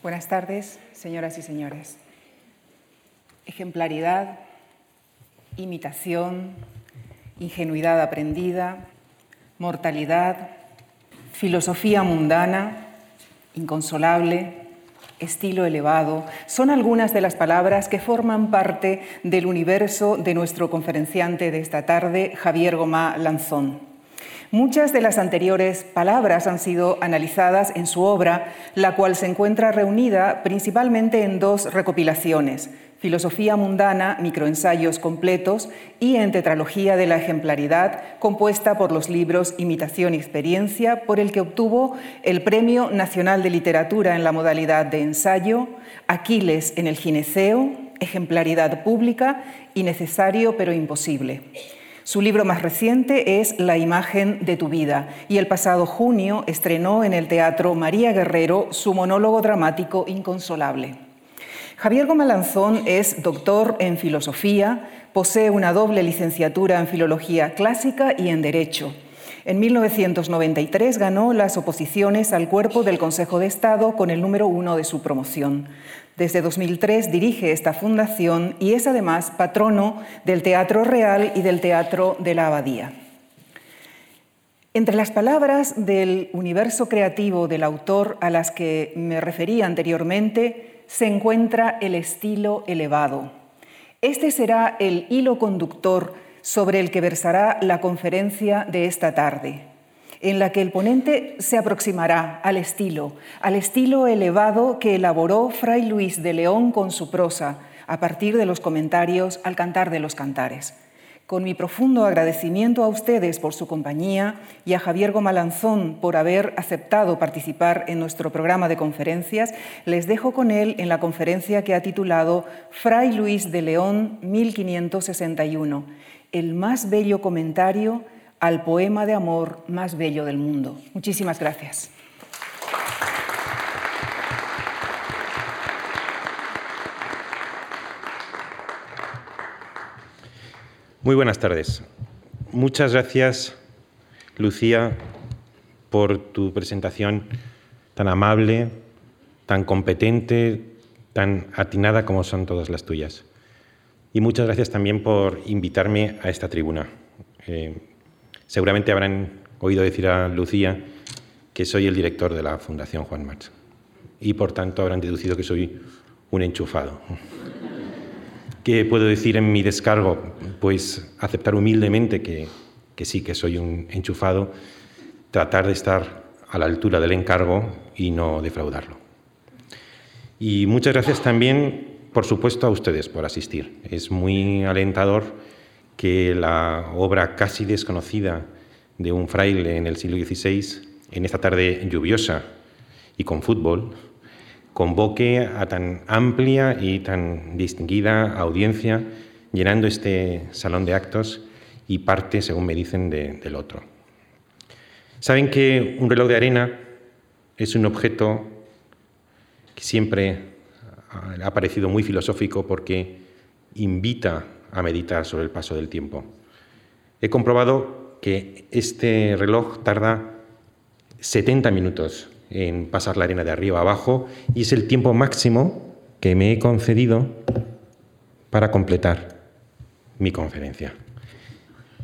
Buenas tardes, señoras y señores. Ejemplaridad, imitación, ingenuidad aprendida, mortalidad, filosofía mundana, inconsolable, estilo elevado, son algunas de las palabras que forman parte del universo de nuestro conferenciante de esta tarde, Javier Gomá Lanzón. Muchas de las anteriores palabras han sido analizadas en su obra, la cual se encuentra reunida principalmente en dos recopilaciones, Filosofía mundana, microensayos completos y en Tetralogía de la ejemplaridad, compuesta por los libros Imitación y Experiencia, por el que obtuvo el Premio Nacional de Literatura en la modalidad de ensayo, Aquiles en el gineceo, Ejemplaridad pública y Necesario pero imposible. Su libro más reciente es La imagen de tu vida y el pasado junio estrenó en el Teatro María Guerrero su monólogo dramático Inconsolable. Javier Gomalanzón es doctor en filosofía, posee una doble licenciatura en filología clásica y en derecho. En 1993 ganó las oposiciones al cuerpo del Consejo de Estado con el número uno de su promoción. Desde 2003 dirige esta fundación y es además patrono del Teatro Real y del Teatro de la Abadía. Entre las palabras del universo creativo del autor a las que me refería anteriormente se encuentra el estilo elevado. Este será el hilo conductor sobre el que versará la conferencia de esta tarde en la que el ponente se aproximará al estilo, al estilo elevado que elaboró Fray Luis de León con su prosa, a partir de los comentarios al cantar de los cantares. Con mi profundo agradecimiento a ustedes por su compañía y a Javier Gomalanzón por haber aceptado participar en nuestro programa de conferencias, les dejo con él en la conferencia que ha titulado Fray Luis de León 1561, el más bello comentario al poema de amor más bello del mundo. Muchísimas gracias. Muy buenas tardes. Muchas gracias, Lucía, por tu presentación tan amable, tan competente, tan atinada como son todas las tuyas. Y muchas gracias también por invitarme a esta tribuna. Eh, Seguramente habrán oído decir a Lucía que soy el director de la Fundación Juan March y por tanto habrán deducido que soy un enchufado. ¿Qué puedo decir en mi descargo? Pues aceptar humildemente que, que sí, que soy un enchufado, tratar de estar a la altura del encargo y no defraudarlo. Y muchas gracias también, por supuesto, a ustedes por asistir. Es muy alentador que la obra casi desconocida de un fraile en el siglo XVI, en esta tarde lluviosa y con fútbol, convoque a tan amplia y tan distinguida audiencia, llenando este salón de actos y parte, según me dicen, del otro. Saben que un reloj de arena es un objeto que siempre ha parecido muy filosófico porque invita a meditar sobre el paso del tiempo. He comprobado que este reloj tarda 70 minutos en pasar la arena de arriba a abajo y es el tiempo máximo que me he concedido para completar mi conferencia.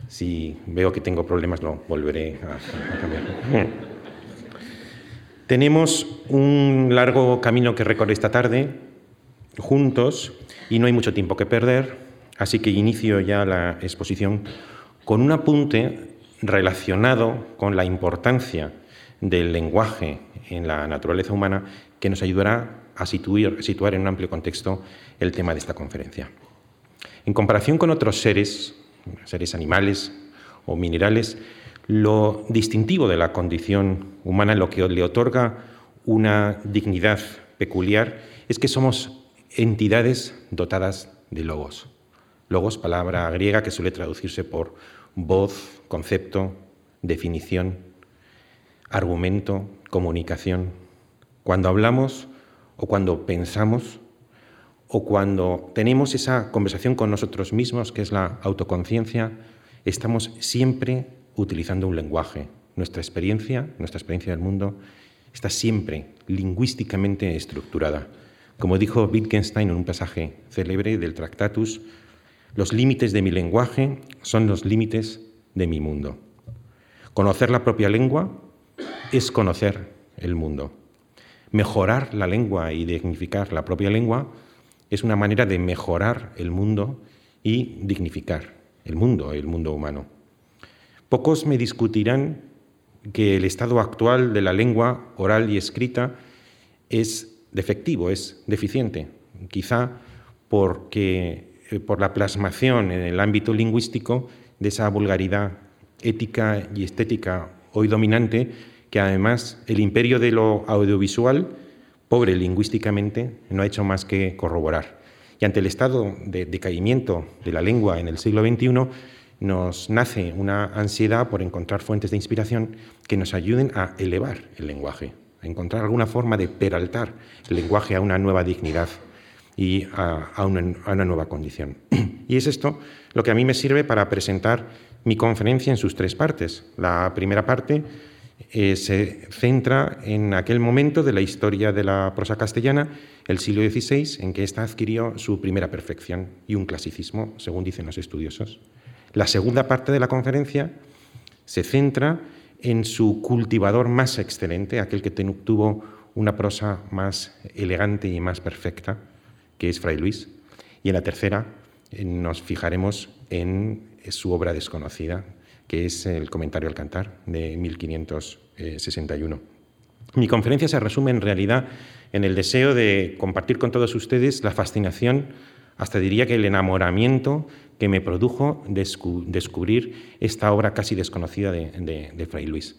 Si veo que tengo problemas, lo volveré a, cambiar. Tenemos un largo camino que recorrer esta tarde juntos y no hay mucho tiempo que perder. Así que inicio ya la exposición con un apunte relacionado con la importancia del lenguaje en la naturaleza humana que nos ayudará a situar, en un amplio contexto el tema de esta conferencia. En comparación con otros seres, seres animales o minerales, lo distintivo de la condición humana, lo que le otorga una dignidad peculiar, es que somos entidades dotadas de logos. Logos, palabra griega que suele traducirse por voz, concepto, definición, argumento, comunicación. Cuando hablamos o cuando pensamos o cuando tenemos esa conversación con nosotros mismos, que es la autoconciencia, estamos siempre utilizando un lenguaje, nuestra experiencia, nuestra experiencia del mundo, está siempre lingüísticamente estructurada. Como dijo Wittgenstein en un pasaje célebre del Tractatus, los límites de mi lenguaje son los límites de mi mundo. Conocer la propia lengua es conocer el mundo. Mejorar la lengua y dignificar la propia lengua es una manera de mejorar el mundo y dignificar el mundo, el mundo humano. Pocos me discutirán que el estado actual de la lengua oral y escrita es defectivo, es deficiente, quizá porque por la plasmación en el ámbito lingüístico de esa vulgaridad ética y estética hoy dominante que además el imperio de lo audiovisual, pobre lingüísticamente, no ha hecho más que corroborar. Y ante el estado de decaimiento de la lengua en el siglo XXI, nos nace una ansiedad por encontrar fuentes de inspiración que nos ayuden a elevar el lenguaje, a encontrar alguna forma de peraltar el lenguaje a una nueva dignidad y a, una, nueva condición. Y es esto lo que a mí me sirve para presentar mi conferencia en sus tres partes. La primera parte eh, se centra en aquel momento de la historia de la prosa castellana, el siglo XVI, en que ésta adquirió su primera perfección y un clasicismo, según dicen los estudiosos. La segunda parte de la conferencia se centra en su cultivador más excelente, aquel que tuvo una prosa más elegante y más perfecta, que es Fray Luis. Y en la tercera eh, nos fijaremos en su obra desconocida, que es el Comentario al Cantar de 1561. Mi conferencia se resume en realidad en el deseo de compartir con todos ustedes la fascinación, hasta diría que el enamoramiento que me produjo descubrir esta obra casi desconocida de, Fray Luis.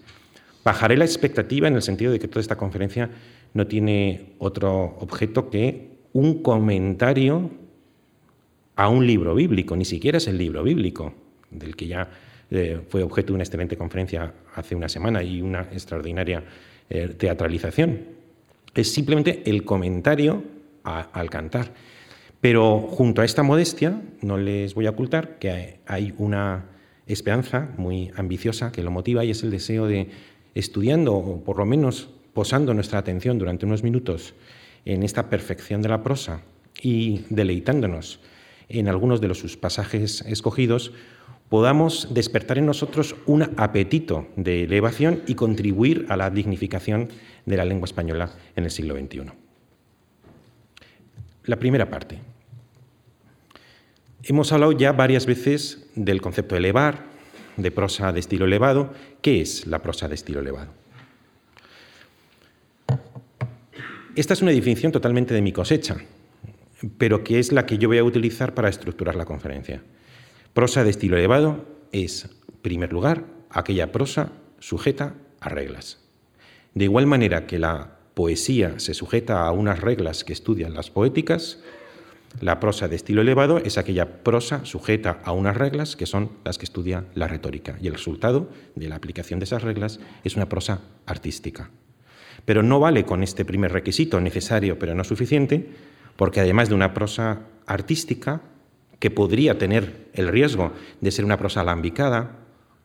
Bajaré la expectativa en el sentido de que toda esta conferencia no tiene otro objeto que un comentario a un libro bíblico, ni siquiera es el libro bíblico, del que ya eh, fue objeto de una excelente conferencia hace una semana y una extraordinaria eh, teatralización. Es simplemente el comentario al cantar. Pero junto a esta modestia, no les voy a ocultar que hay una esperanza muy ambiciosa que lo motiva y es el deseo de, estudiando, o por lo menos posando nuestra atención durante unos minutos en esta perfección de la prosa y deleitándonos en algunos de los sus pasajes escogidos, podamos despertar en nosotros un apetito de elevación y contribuir a la dignificación de la lengua española en el siglo XXI. La primera parte, Hemos hablado ya varias veces del concepto de elevar, de prosa de estilo elevado. ¿Qué es la prosa de estilo elevado? Esta es una definición totalmente de mi cosecha, pero que es la que yo voy a utilizar para estructurar la conferencia. Prosa de estilo elevado es, en primer lugar, aquella prosa sujeta a reglas. De igual manera que la poesía se sujeta a unas reglas que estudian las poéticas, la prosa de estilo elevado es aquella prosa sujeta a unas reglas que son las que estudia la retórica y el resultado de la aplicación de esas reglas es una prosa artística. Pero no vale con este primer requisito necesario pero no suficiente, porque además de una prosa artística, que podría tener el riesgo de ser una prosa alambicada,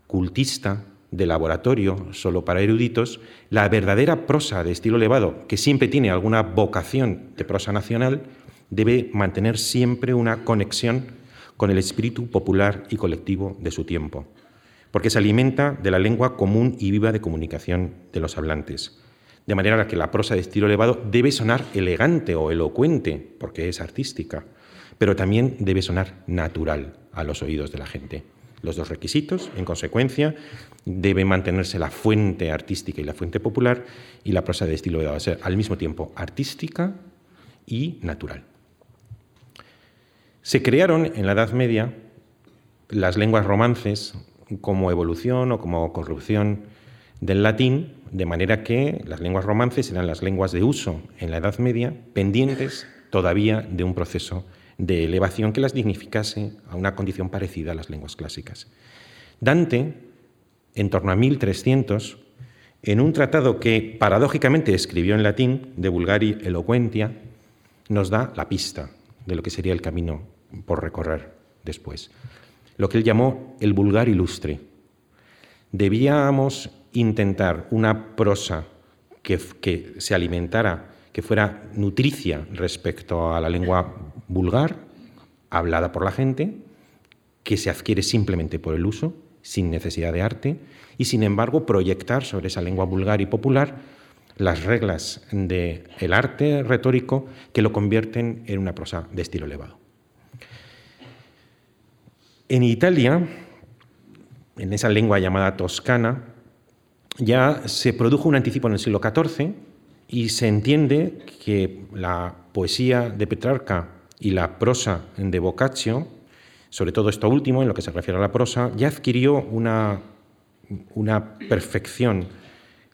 cultista, de laboratorio, solo para eruditos, la verdadera prosa de estilo elevado, que siempre tiene alguna vocación de prosa nacional, debe mantener siempre una conexión con el espíritu popular y colectivo de su tiempo, porque se alimenta de la lengua común y viva de comunicación de los hablantes. De manera que la prosa de estilo elevado debe sonar elegante o elocuente, porque es artística, pero también debe sonar natural a los oídos de la gente. Los dos requisitos, en consecuencia, debe mantenerse la fuente artística y la fuente popular, y la prosa de estilo elevado debe ser al mismo tiempo artística y natural. Se crearon en la Edad Media las lenguas romances como evolución o como corrupción del latín, de manera que las lenguas romances eran las lenguas de uso en la Edad Media, pendientes todavía de un proceso de elevación que las dignificase a una condición parecida a las lenguas clásicas. Dante, en torno a 1300, en un tratado que paradójicamente escribió en latín, de Vulgari Eloquentia, nos da la pista de lo que sería el camino por recorrer después. Lo que él llamó el vulgar ilustre. Debíamos intentar una prosa que, se alimentara, que fuera nutricia respecto a la lengua vulgar, hablada por la gente, que se adquiere simplemente por el uso, sin necesidad de arte, y sin embargo proyectar sobre esa lengua vulgar y popular las reglas del el arte retórico que lo convierten en una prosa de estilo elevado. En Italia, en esa lengua llamada toscana, ya se produjo un anticipo en el siglo XIV y se entiende que la poesía de Petrarca y la prosa de Boccaccio, sobre todo esto último, en lo que se refiere a la prosa, ya adquirió una, una perfección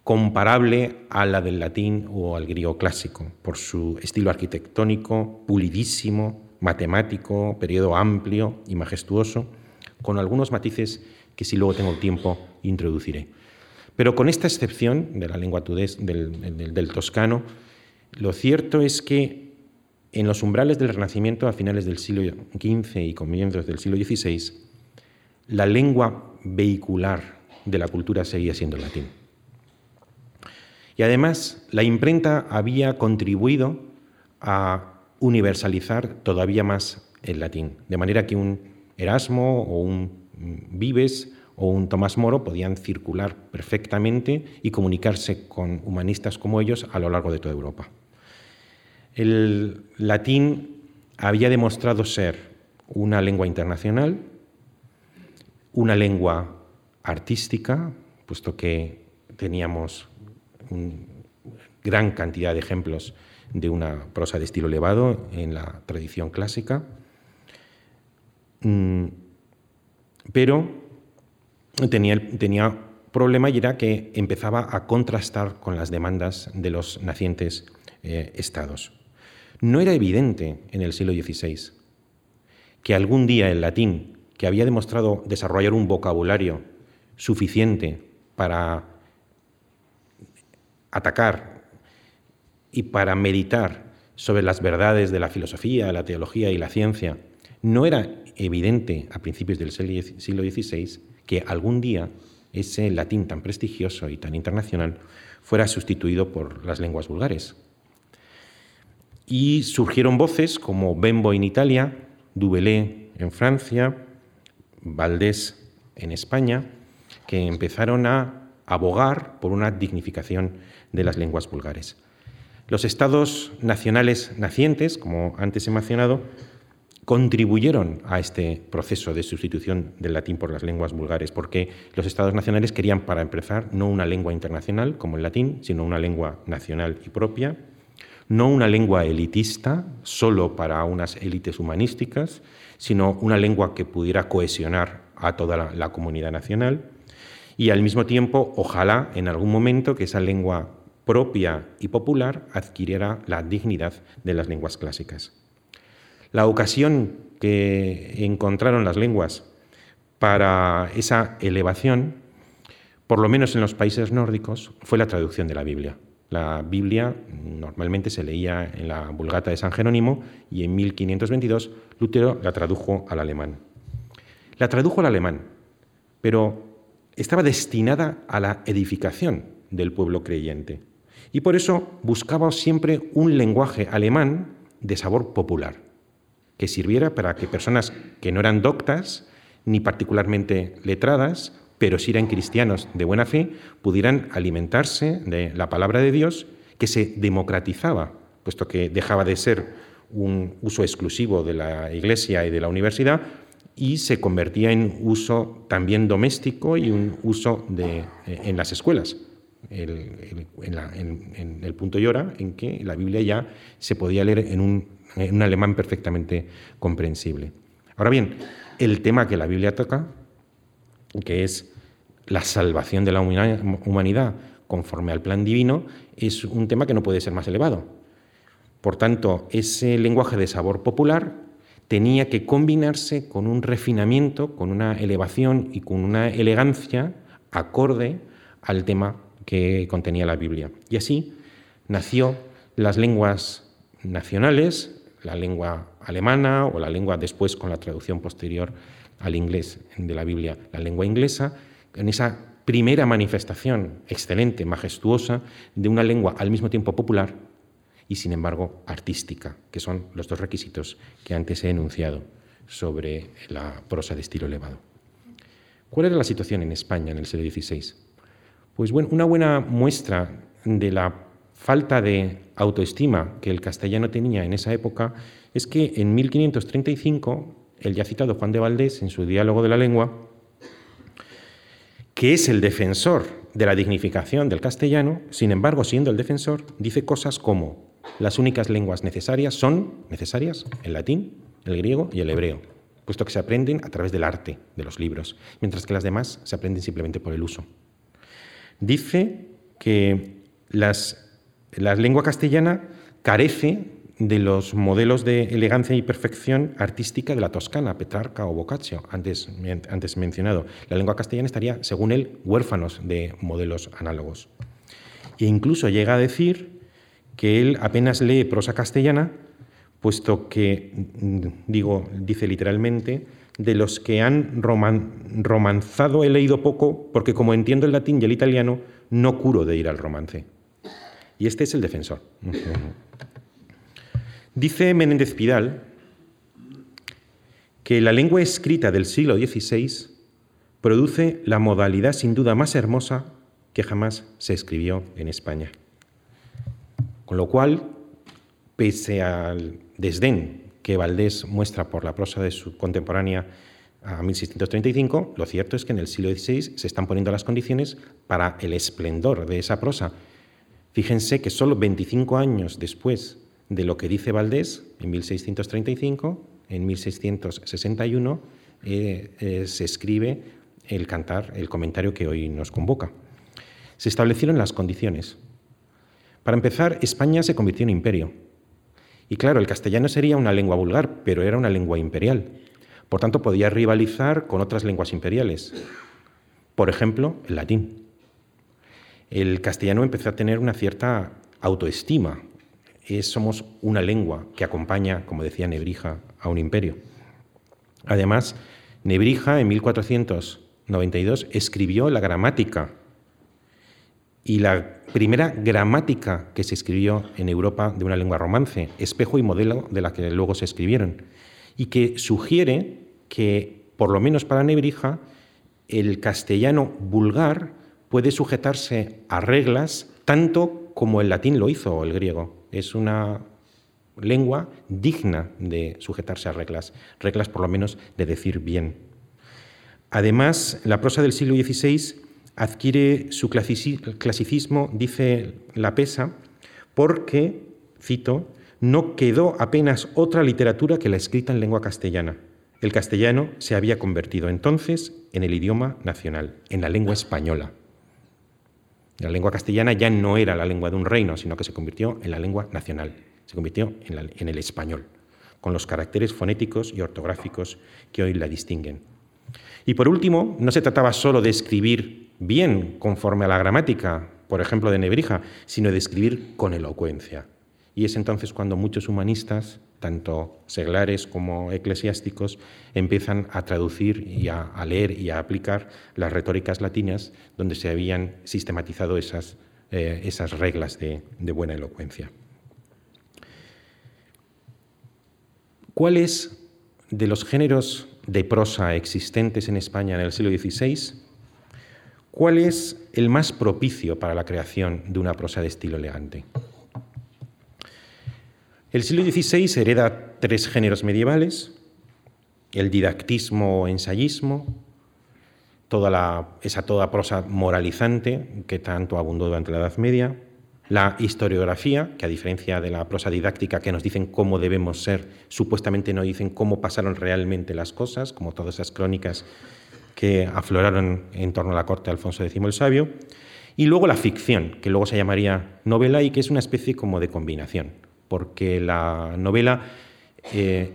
comparable a la del latín o al griego clásico, por su estilo arquitectónico, pulidísimo, matemático, periodo amplio y majestuoso, con algunos matices que si luego tengo tiempo introduciré. Pero con esta excepción de la lengua del, del toscano, lo cierto es que en los umbrales del Renacimiento a finales del siglo XV y comienzos del siglo XVI, la lengua vehicular de la cultura seguía siendo el latín. Y además, la imprenta había contribuido a universalizar todavía más el latín, de manera que un Erasmo o un Vives o un Tomás Moro podían circular perfectamente y comunicarse con humanistas como ellos a lo largo de toda Europa. El latín había demostrado ser una lengua internacional, una lengua artística, puesto que teníamos gran cantidad de ejemplos de una prosa de estilo elevado en la tradición clásica, mm, pero tenía, tenía problema y era que empezaba a contrastar con las demandas de los nacientes eh, estados. No era evidente en el siglo XVI que algún día el latín, que había demostrado desarrollar un vocabulario suficiente para atacar y para meditar sobre las verdades de la filosofía, la teología y la ciencia, no era evidente a principios del siglo XVI que algún día ese latín tan prestigioso y tan internacional fuera sustituido por las lenguas vulgares. Y surgieron voces como Bembo en Italia, Dubelé en Francia, Valdés en España, que empezaron a abogar por una dignificación de las lenguas vulgares. Los estados nacionales nacientes, como antes he mencionado, contribuyeron a este proceso de sustitución del latín por las lenguas vulgares, porque los estados nacionales querían, para empezar, no una lengua internacional como el latín, sino una lengua nacional y propia, no una lengua elitista, solo para unas élites humanísticas, sino una lengua que pudiera cohesionar a toda la, comunidad nacional y al mismo tiempo, ojalá en algún momento que esa lengua propia y popular adquiriera la dignidad de las lenguas clásicas. La ocasión que encontraron las lenguas para esa elevación, por lo menos en los países nórdicos, fue la traducción de la Biblia. La Biblia normalmente se leía en la Vulgata de San Jerónimo y en 1522 Lutero la tradujo al alemán. La tradujo al alemán, pero estaba destinada a la edificación del pueblo creyente. Y por eso buscaba siempre un lenguaje alemán de sabor popular, que sirviera para que personas que no eran doctas ni particularmente letradas pero si eran cristianos de buena fe, pudieran alimentarse de la palabra de Dios que se democratizaba, puesto que dejaba de ser un uso exclusivo de la iglesia y de la universidad y se convertía en uso también doméstico y un uso de, eh, en las escuelas. En, el punto y hora en que la Biblia ya se podía leer en un, en un alemán perfectamente comprensible. Ahora bien, el tema que la Biblia toca que es la salvación de la humanidad conforme al plan divino, es un tema que no puede ser más elevado. Por tanto, ese lenguaje de sabor popular tenía que combinarse con un refinamiento, con una elevación y con una elegancia acorde al tema que contenía la Biblia. Y así nació las lenguas nacionales, la lengua alemana o la lengua después con la traducción posterior al inglés de la Biblia, la lengua inglesa, en esa primera manifestación excelente, majestuosa, de una lengua al mismo tiempo popular y, sin embargo, artística, que son los dos requisitos que antes he enunciado sobre la prosa de estilo elevado. ¿Cuál era la situación en España en el siglo XVI? Pues bueno, una buena muestra de la falta de autoestima que el castellano tenía en esa época es que en 1535 el ya citado Juan de Valdés, en su Diálogo de la Lengua, que es el defensor de la dignificación del castellano, sin embargo, siendo el defensor, dice cosas como las únicas lenguas necesarias son necesarias el latín, el griego y el hebreo, puesto que se aprenden a través del arte de los libros, mientras que las demás se aprenden simplemente por el uso. Dice que las, la lengua castellana carece de los modelos de elegancia y perfección artística de la Toscana, Petrarca o Boccaccio, antes, antes mencionado. La lengua castellana estaría, según él, huérfanos de modelos análogos. E incluso llega a decir que él apenas lee prosa castellana, puesto que, mm, digo, dice literalmente, de los que han romanzado he leído poco, porque como entiendo el latín y el italiano, no curo de ir al romance. Y este es el defensor. Dice Menéndez Pidal que la lengua escrita del siglo XVI produce la modalidad sin duda más hermosa que jamás se escribió en España. Con lo cual, pese al desdén que Valdés muestra por la prosa de su contemporánea a 1635, lo cierto es que en el siglo XVI se están poniendo las condiciones para el esplendor de esa prosa. Fíjense que solo 25 años después de lo que dice Valdés, en 1635, en 1661, eh, eh, se escribe el cantar, el comentario que hoy nos convoca. Se establecieron las condiciones. Para empezar, España se convirtió en imperio. Y claro, el castellano sería una lengua vulgar, pero era una lengua imperial. Por tanto, podía rivalizar con otras lenguas imperiales. Por ejemplo, el latín. El castellano empezó a tener una cierta autoestima. somos una lengua que acompaña, como decía Nebrija, a un imperio. Además, Nebrija en 1492 escribió la gramática y la primera gramática que se escribió en Europa de una lengua romance, espejo y modelo de la que luego se escribieron, y que sugiere que, por lo menos para Nebrija, el castellano vulgar puede sujetarse a reglas tanto como el latín lo hizo o el griego. Es una lengua digna de sujetarse a reglas, reglas por lo menos de decir bien. Además, la prosa del siglo XVI adquiere su clasicismo, dice la pesa, porque, cito, no quedó apenas otra literatura que la escrita en lengua castellana. El castellano se había convertido entonces en el idioma nacional, en la lengua española. La lengua castellana ya no era la lengua de un reino, sino que se convirtió en la lengua nacional, se convirtió en, en el español, con los caracteres fonéticos y ortográficos que hoy la distinguen. Y por último, no se trataba solo de escribir bien conforme a la gramática, por ejemplo, de Nebrija, sino de escribir con elocuencia. Y es entonces cuando muchos humanistas, tanto seglares como eclesiásticos, empiezan a traducir y a, leer y a aplicar las retóricas latinas donde se habían sistematizado esas, eh, esas reglas de, de buena elocuencia. ¿Cuáles de los géneros de prosa existentes en España en el siglo XVI ¿Cuál es el más propicio para la creación de una prosa de estilo elegante? El siglo XVI hereda tres géneros medievales, el didactismo o ensayismo, toda esa toda prosa moralizante que tanto abundó durante la Edad Media, la historiografía, que a diferencia de la prosa didáctica que nos dicen cómo debemos ser, supuestamente no dicen cómo pasaron realmente las cosas, como todas esas crónicas que afloraron en torno a la corte de Alfonso X el Sabio, y luego la ficción, que luego se llamaría novela y que es una especie como de combinación, porque la novela eh,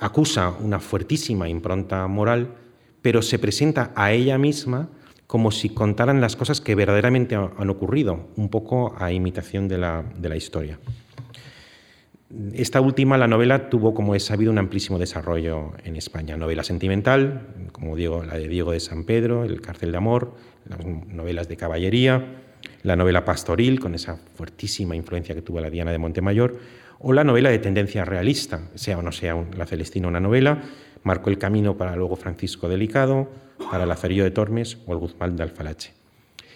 acusa una fuertísima impronta moral, pero se presenta a ella misma como si contaran las cosas que verdaderamente han ocurrido, un poco a imitación de la, de la historia. Esta última, la novela, tuvo, como es sabido, un amplísimo desarrollo en España. Novela sentimental, como digo, la de Diego de San Pedro, El cárcel de amor, las novelas de caballería, la novela pastoril, con esa fuertísima influencia que tuvo la Diana de Montemayor, o la novela de tendencia realista, sea o no sea la Celestina una novela, marcó el camino para luego Francisco Delicado, para Lazarillo de Tormes o el Guzmán de Alfalache.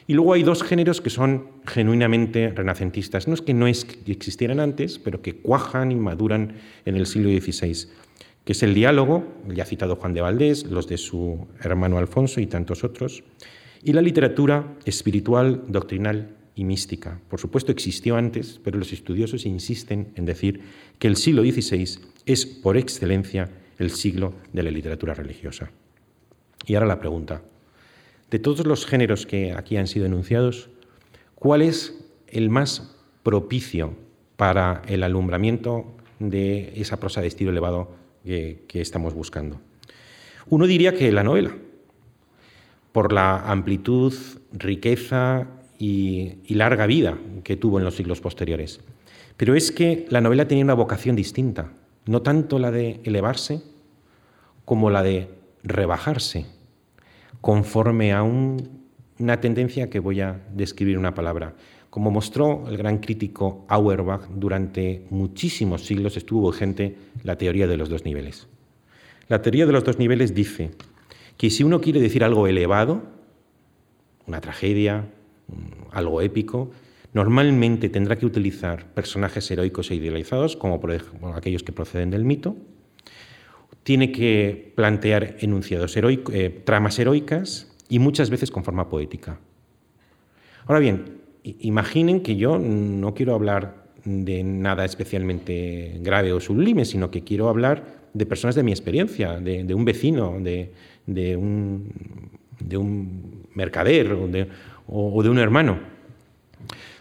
Y luego hay dos géneros que son genuinamente renacentistas. No es que no existieran antes, pero que cuajan y maduran en el siglo XVI, que es el diálogo, ya citado Juan de Valdés, los de su hermano Alfonso y tantos otros, y la literatura espiritual, doctrinal y mística. Por supuesto existió antes, pero los estudiosos insisten en decir que el siglo XVI es por excelencia el siglo de la literatura religiosa. Y ahora la pregunta, de todos los géneros que aquí han sido enunciados, ¿cuál es el más propicio para el alumbramiento de esa prosa de estilo elevado que, estamos buscando? Uno diría que la novela, por la amplitud, riqueza y, y, larga vida que tuvo en los siglos posteriores. Pero es que la novela tenía una vocación distinta, no tanto la de elevarse como la de rebajarse conforme a una tendencia que voy a describir una palabra. Como mostró el gran crítico Auerbach, durante muchísimos siglos estuvo vigente la teoría de los dos niveles. La teoría de los dos niveles dice que si uno quiere decir algo elevado, una tragedia, algo épico, normalmente tendrá que utilizar personajes heroicos e idealizados, como aquellos que proceden del mito, tiene que plantear enunciados eh, tramas heroicas y muchas veces con forma poética. Ahora bien, imaginen que yo no quiero hablar de nada especialmente grave o sublime, sino que quiero hablar de personas de mi experiencia, de, un vecino, de, un, mercader o de un hermano.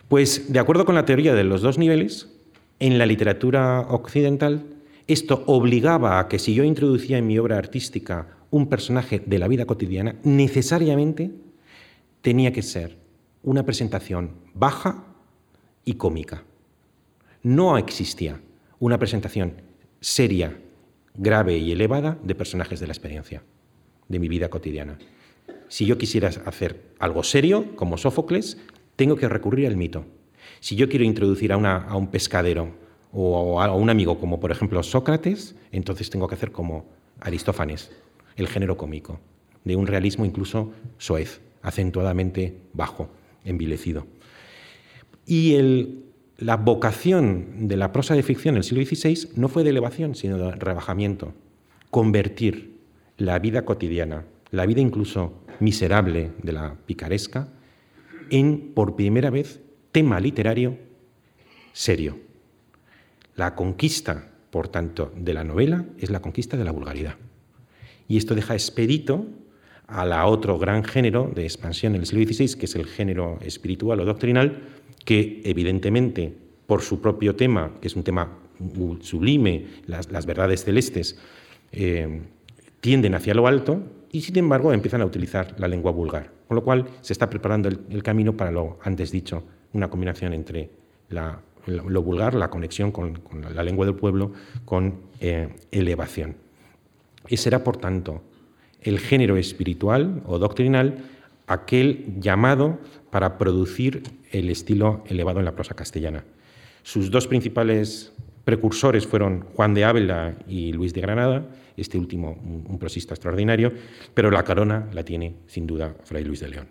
Pues de acuerdo con la teoría de los dos niveles, en la literatura occidental esto obligaba a que si yo introducía en mi obra artística un personaje de la vida cotidiana, necesariamente tenía que ser una presentación baja y cómica. No existía una presentación seria, grave y elevada de personajes de la experiencia, de mi vida cotidiana. Si yo quisiera hacer algo serio, como Sófocles, tengo que recurrir al mito. Si yo quiero introducir a, un pescadero o a un amigo como por ejemplo Sócrates, entonces tengo que hacer como Aristófanes, el género cómico, de un realismo incluso soez, acentuadamente bajo, envilecido. Y la vocación de la prosa de ficción del siglo XVI no fue de elevación, sino de rebajamiento, convertir la vida cotidiana, la vida incluso miserable de la picaresca, en por primera vez tema literario serio. La conquista, por tanto, de la novela es la conquista de la vulgaridad. Y esto deja expedito a la otro gran género de expansión en el siglo XVI, que es el género espiritual o doctrinal, que evidentemente, por su propio tema, que es un tema sublime, las, verdades celestes, eh, tienden hacia lo alto y, sin embargo, empiezan a utilizar la lengua vulgar. Con lo cual, se está preparando el camino para lo antes dicho, una combinación entre la lo vulgar, la conexión con, la lengua del pueblo, con eh, elevación. Y será, por tanto, el género espiritual o doctrinal aquel llamado para producir el estilo elevado en la prosa castellana. Sus dos principales precursores fueron Juan de Ávila y Luis de Granada, este último un prosista extraordinario, pero la corona la tiene sin duda Fray Luis de León.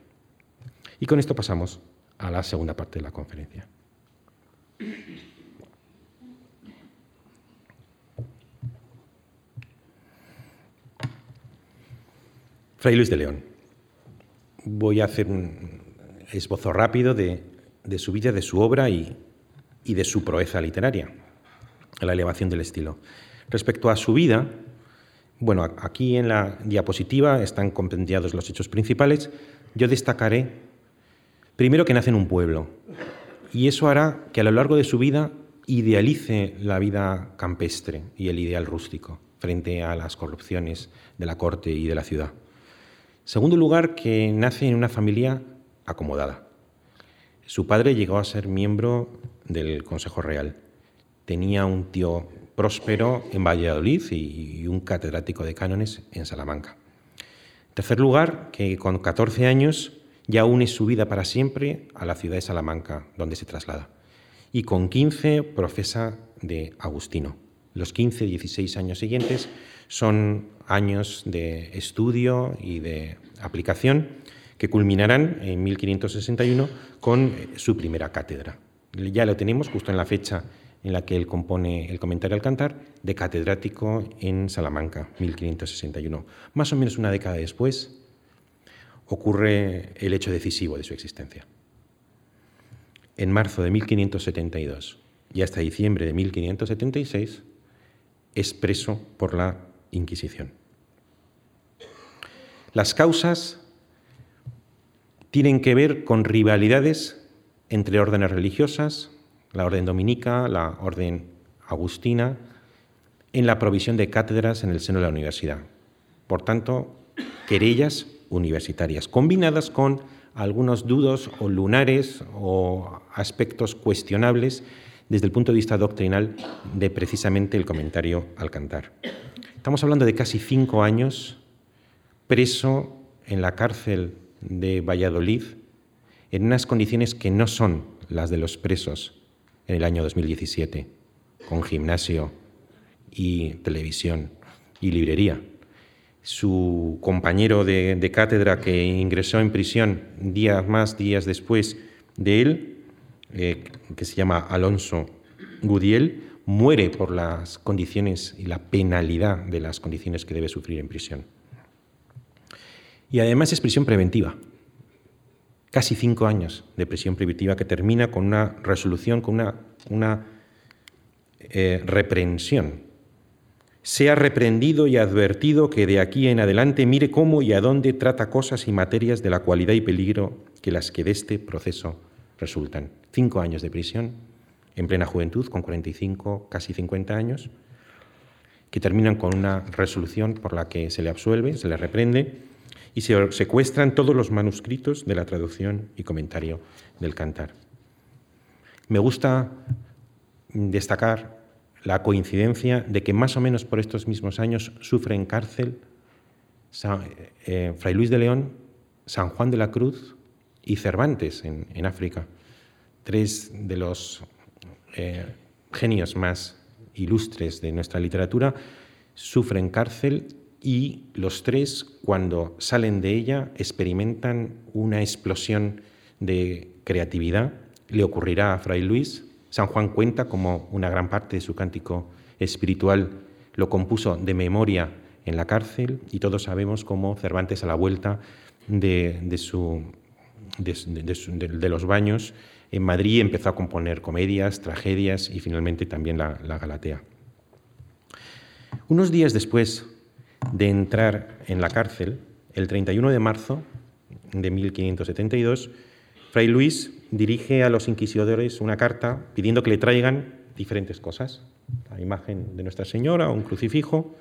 Y con esto pasamos a la segunda parte de la conferencia. Fray Luis de León. Voy a hacer un esbozo rápido de, su vida, de su obra y, y, de su proeza literaria, la elevación del estilo. Respecto a su vida, bueno, aquí en la diapositiva están compendiados los hechos principales. Yo destacaré primero que nace en un pueblo, y eso hará que a lo largo de su vida idealice la vida campestre y el ideal rústico frente a las corrupciones de la corte y de la ciudad. Segundo lugar, que nace en una familia acomodada. Su padre llegó a ser miembro del Consejo Real tenía un tío próspero en Valladolid y un catedrático de cánones en Salamanca. Tercer lugar, que con 14 años ya une su vida para siempre a la ciudad de Salamanca, donde se traslada. Y con 15 profesa de Agustino. Los 15, 16 años siguientes son años de estudio y de aplicación que culminarán en 1561 con su primera cátedra. Ya lo tenemos justo en la fecha en la que él compone el comentario al cantar, de catedrático en Salamanca, 1561. Más o menos una década después ocurre el hecho decisivo de su existencia. En marzo de 1572 y hasta diciembre de 1576 es preso por la Inquisición. Las causas tienen que ver con rivalidades entre órdenes religiosas, la orden dominica, la orden agustina, en la provisión de cátedras en el seno de la universidad. Por tanto, querellas universitarias, combinadas con algunos dudos o lunares o aspectos cuestionables desde el punto de vista doctrinal de precisamente el comentario al cantar. Estamos hablando de casi cinco años preso en la cárcel de Valladolid en unas condiciones que no son las de los presos en el año 2017, con gimnasio y televisión y librería. Su compañero de, cátedra que ingresó en prisión días más, días después de él, eh, que se llama Alonso Gudiel, muere por las condiciones y la penalidad de las condiciones que debe sufrir en prisión. Y además es prisión preventiva casi cinco años de prisión preventiva que termina con una resolución, con una, una eh, reprensión. Sea reprendido y advertido que de aquí en adelante mire cómo y a dónde trata cosas y materias de la cualidad y peligro que las que de este proceso resultan. Cinco años de prisión, en plena juventud, con 45, casi 50 años, que terminan con una resolución por la que se le absuelve, se le reprende y se secuestran todos los manuscritos de la traducción y comentario del cantar. Me gusta destacar la coincidencia de que más o menos por estos mismos años sufre en cárcel eh, Fray Luis de León, San Juan de la Cruz y Cervantes en, África, tres de los eh, genios más ilustres de nuestra literatura, sufren cárcel y los tres, cuando salen de ella, experimentan una explosión de creatividad. Le ocurrirá a Fray Luis. San Juan cuenta como una gran parte de su cántico espiritual lo compuso de memoria en la cárcel y todos sabemos cómo Cervantes a la vuelta de, los baños en Madrid empezó a componer comedias, tragedias y finalmente también la, la Galatea. Unos días después de entrar en la cárcel, el 31 de marzo de 1572, Fray Luis dirige a los inquisidores una carta pidiendo que le traigan diferentes cosas, la imagen de Nuestra Señora, un crucifijo,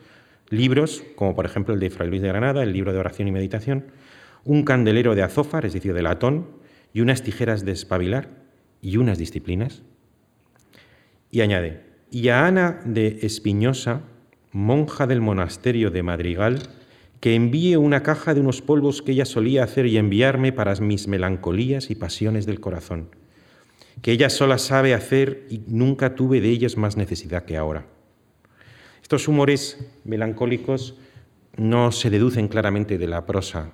libros, como por ejemplo el de Fray Luis de Granada, el libro de oración y meditación, un candelero de azófar, es decir, de latón, y unas tijeras de espabilar y unas disciplinas. Y añade, y a Ana de Espiñosa, monja del monasterio de Madrigal, que envíe una caja de unos polvos que ella solía hacer y enviarme para mis melancolías y pasiones del corazón, que ella sola sabe hacer y nunca tuve de ellos más necesidad que ahora. Estos humores melancólicos no se deducen claramente de la prosa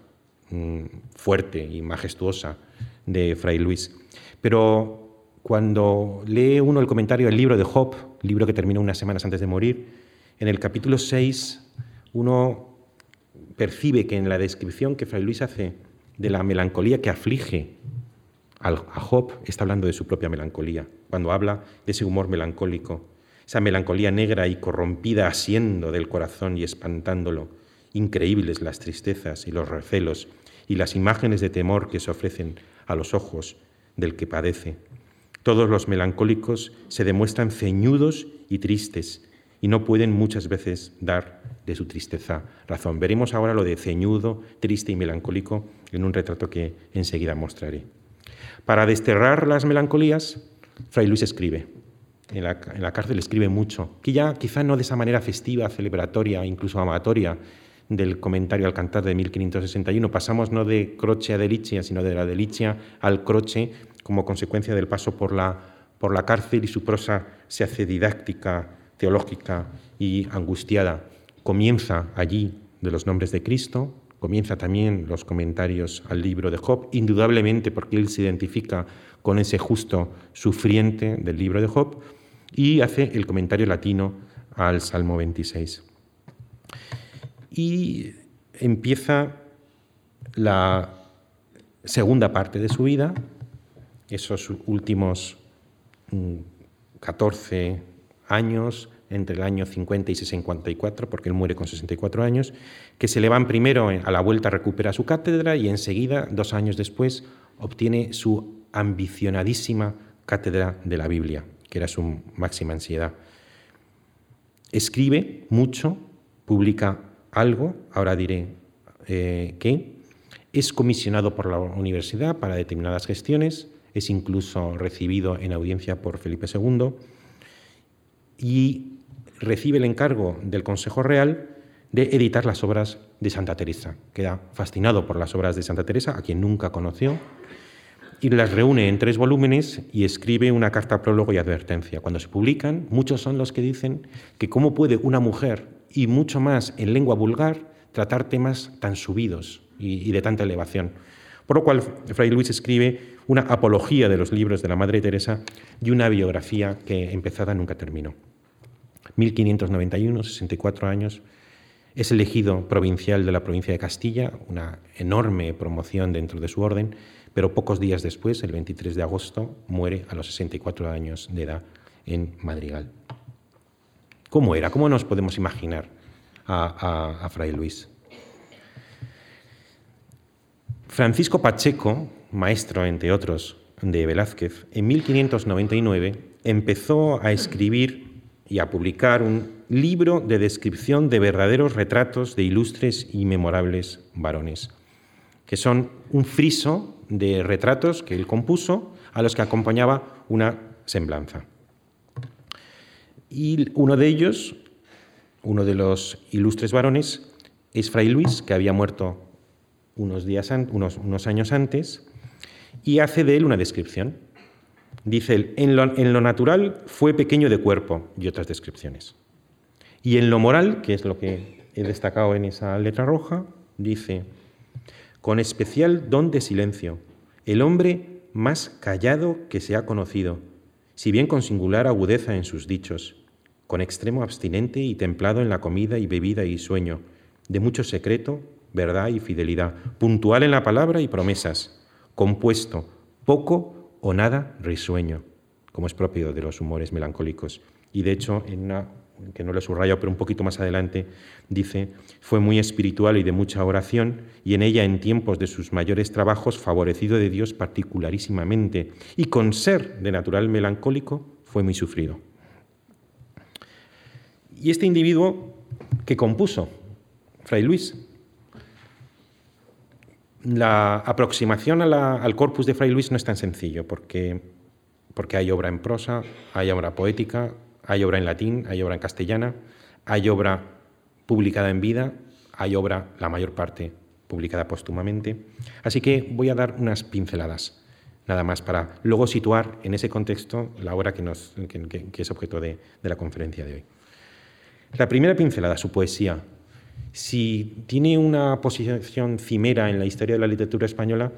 mm, fuerte y majestuosa de Fray Luis, pero cuando lee uno el comentario del libro de Job, libro que terminó unas semanas antes de morir, en el capítulo 6 uno percibe que en la descripción que Fray Luis hace de la melancolía que aflige a Job, está hablando de su propia melancolía, cuando habla de ese humor melancólico, esa melancolía negra y corrompida asiendo del corazón y espantándolo, increíbles las tristezas y los recelos y las imágenes de temor que se ofrecen a los ojos del que padece. Todos los melancólicos se demuestran ceñudos y tristes, y no pueden muchas veces dar de su tristeza razón. Veremos ahora lo de ceñudo, triste y melancólico en un retrato que enseguida mostraré. Para desterrar las melancolías, Fray Luis escribe, en la, cárcel escribe mucho, que ya quizá no de esa manera festiva, celebratoria, incluso amatoria del comentario al cantar de 1561, pasamos no de croce a delicia, sino de la delicia al croce como consecuencia del paso por la, por la cárcel y su prosa se hace didáctica, teológica y angustiada. Comienza allí de los nombres de Cristo, comienza también los comentarios al libro de Job, indudablemente porque él se identifica con ese justo sufriente del libro de Job, y hace el comentario latino al Salmo 26. Y empieza la segunda parte de su vida, esos últimos 14 mm, años, entre el año 50 y 64, porque él muere con 64 años, que se le van primero a la vuelta, recupera su cátedra y enseguida, dos años después, obtiene su ambicionadísima cátedra de la Biblia, que era su máxima ansiedad. Escribe mucho, publica algo, ahora diré eh, qué, es comisionado por la universidad para determinadas gestiones, es incluso recibido en audiencia por Felipe II y recibe el encargo del Consejo Real de editar las obras de Santa Teresa. Queda fascinado por las obras de Santa Teresa, a quien nunca conoció, y las reúne en tres volúmenes y escribe una carta prólogo y advertencia. Cuando se publican, muchos son los que dicen que cómo puede una mujer, y mucho más en lengua vulgar, tratar temas tan subidos y, de tanta elevación. Por lo cual, Fray Luis escribe una apología de los libros de la Madre Teresa y una biografía que empezada nunca terminó. 1591, 64 años, es elegido provincial de la provincia de Castilla, una enorme promoción dentro de su orden, pero pocos días después, el 23 de agosto, muere a los 64 años de edad en Madrigal. ¿Cómo era? ¿Cómo nos podemos imaginar a, Fray Luis? Francisco Pacheco, maestro, entre otros, de Velázquez, en 1599 empezó a escribir y a publicar un libro de descripción de verdaderos retratos de ilustres y memorables varones, que son un friso de retratos que él compuso a los que acompañaba una semblanza. Y uno de ellos, uno de los ilustres varones, es Fray Luis, que había muerto unos, días unos, años antes, y hace de él una descripción. Dice él, en lo, natural fue pequeño de cuerpo y otras descripciones. Y en lo moral, que es lo que he destacado en esa letra roja, dice, con especial don de silencio, el hombre más callado que se ha conocido, si bien con singular agudeza en sus dichos, con extremo abstinente y templado en la comida y bebida y sueño, de mucho secreto, verdad y fidelidad, puntual en la palabra y promesas, compuesto, poco o nada risueño, como es propio de los humores melancólicos. Y de hecho, en una que no le subrayo, pero un poquito más adelante, dice, fue muy espiritual y de mucha oración, y en ella en tiempos de sus mayores trabajos, favorecido de Dios particularísimamente, y con ser de natural melancólico, fue muy sufrido. Y este individuo que compuso, Fray Luis, la aproximación al corpus de Fray Luis no es tan sencillo, porque, porque hay obra en prosa, hay obra poética, hay obra en latín, hay obra en castellana, hay obra publicada en vida, hay obra, la mayor parte, publicada póstumamente. Así que voy a dar unas pinceladas, nada más, para luego situar en ese contexto la obra que, es objeto de la conferencia de hoy. La primera pincelada, su poesía, si tiene una posición cimera en la historia de la literatura española,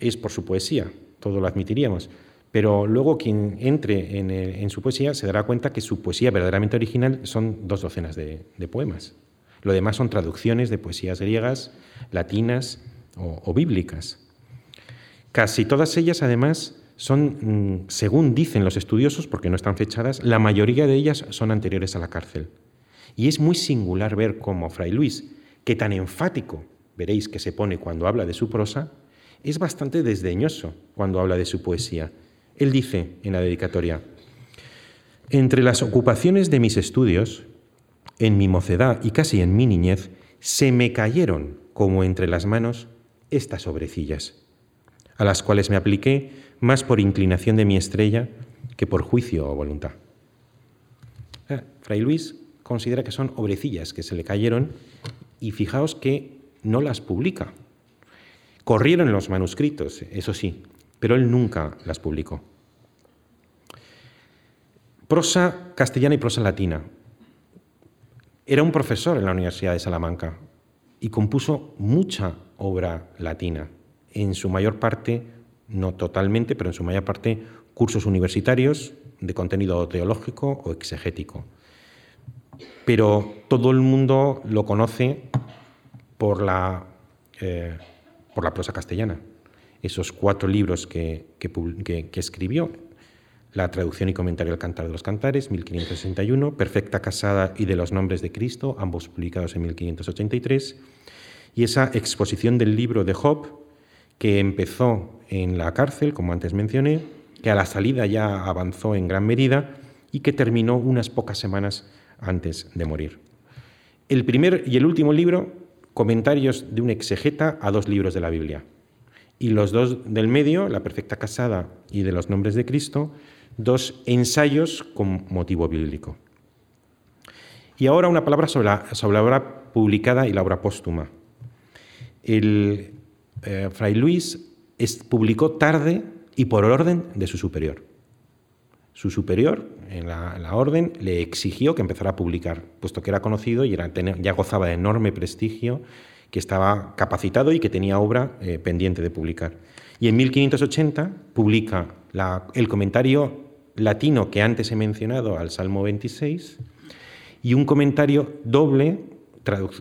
es por su poesía, todo lo admitiríamos. Pero luego quien entre en, su poesía se dará cuenta que su poesía verdaderamente original son dos docenas de, poemas. Lo demás son traducciones de poesías griegas, latinas o, bíblicas. Casi todas ellas, además, son, mm, según dicen los estudiosos, porque no están fechadas, la mayoría de ellas son anteriores a la cárcel. Y es muy singular ver cómo Fray Luis, que tan enfático veréis que se pone cuando habla de su prosa, es bastante desdeñoso cuando habla de su poesía. Él dice en la dedicatoria, entre las ocupaciones de mis estudios, en mi mocedad y casi en mi niñez, se me cayeron como entre las manos estas obrecillas, a las cuales me apliqué más por inclinación de mi estrella que por juicio o voluntad. Fray Luis considera que son obrecillas que se le cayeron y fijaos que no las publica. Corrieron los manuscritos, eso sí, pero él nunca las publicó. Prosa castellana y prosa latina. Era un profesor en la Universidad de Salamanca y compuso mucha obra latina, en su mayor parte, no totalmente, pero en su mayor parte, cursos universitarios de contenido teológico o exegético. Pero todo el mundo lo conoce por la, eh, por la prosa castellana. Esos cuatro libros que, que, escribió, la traducción y comentario al Cantar de los Cantares, 1561, Perfecta Casada y de los Nombres de Cristo, ambos publicados en 1583, y esa exposición del libro de Job, que empezó en la cárcel, como antes mencioné, que a la salida ya avanzó en gran medida y que terminó unas pocas semanas antes de morir. El primer y el último libro, comentarios de un exegeta a dos libros de la Biblia. Y los dos del medio, La Perfecta Casada y de los Nombres de Cristo, dos ensayos con motivo bíblico. Y ahora una palabra sobre la, sobre la obra publicada y la obra póstuma. El eh, Fray Luis publicó tarde y por orden de su superior. Su superior en la, orden le exigió que empezara a publicar, puesto que era conocido y ya gozaba de enorme prestigio, que estaba capacitado y que tenía obra eh, pendiente de publicar. Y en 1580 publica el comentario latino que antes he mencionado al Salmo 26 y un comentario doble,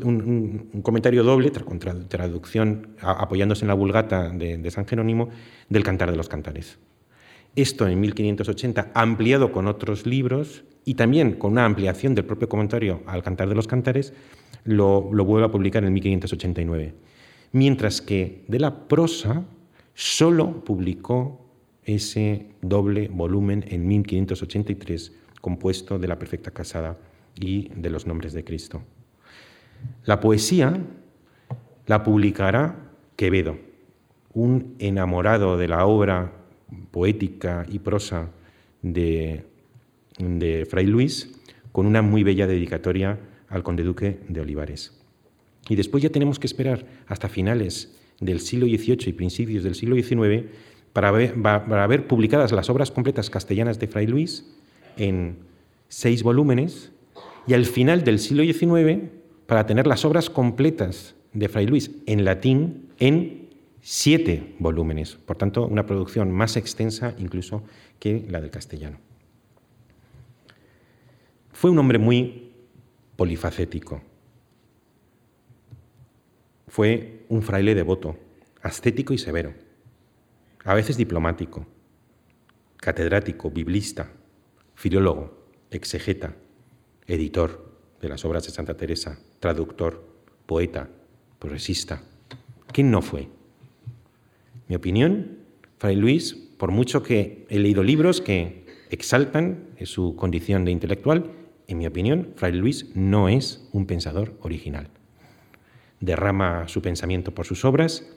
un, comentario doble con traducción apoyándose en la vulgata de, San Jerónimo del Cantar de los Cantares. Esto en 1580, ampliado con otros libros y también con una ampliación del propio comentario al Cantar de los Cantares, lo, lo vuelve a publicar en 1589. Mientras que de la prosa solo publicó ese doble volumen en 1583, compuesto de la Perfecta Casada y de los nombres de Cristo. La poesía la publicará Quevedo, un enamorado de la obra poética y prosa de, de Fray Luis, con una muy bella dedicatoria al conde duque de Olivares. Y después ya tenemos que esperar hasta finales del siglo XVIII y principios del siglo XIX para ver, publicadas las obras completas castellanas de Fray Luis en seis volúmenes y al final del siglo XIX para tener las obras completas de Fray Luis en latín en siete volúmenes. Por tanto, una producción más extensa incluso que la del castellano. Fue un hombre muy polifacético. Fue un fraile devoto, ascético y severo a veces diplomático, catedrático, biblista, filólogo, exegeta, editor de las obras de Santa Teresa, traductor, poeta, progresista. ¿Quién no fue? Mi opinión, Fray Luis, por mucho que he leído libros que exaltan su condición de intelectual, en mi opinión, Fray Luis no es un pensador original. Derrama su pensamiento por sus obras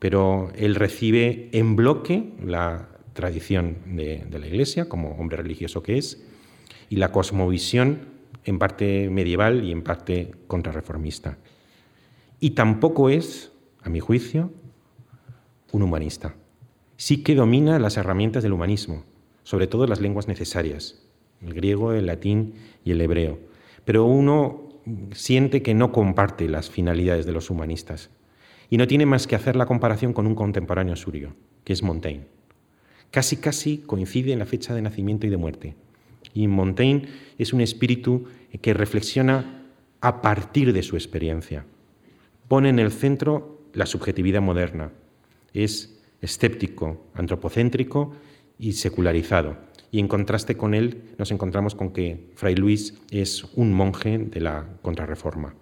pero él recibe en bloque la tradición de, la Iglesia, como hombre religioso que es, y la cosmovisión en parte medieval y en parte contrarreformista. Y tampoco es, a mi juicio, un humanista. Sí que domina las herramientas del humanismo, sobre todo las lenguas necesarias, el griego, el latín y el hebreo. Pero uno siente que no comparte las finalidades de los humanistas y no tiene más que hacer la comparación con un contemporáneo suyo, que es Montaigne. Casi, casi coincide en la fecha de nacimiento y de muerte. Y Montaigne es un espíritu que reflexiona a partir de su experiencia. Pone en el centro la subjetividad moderna. Es escéptico, antropocéntrico y secularizado. Y en contraste con él nos encontramos con que Fray Luis es un monje de la contrarreforma,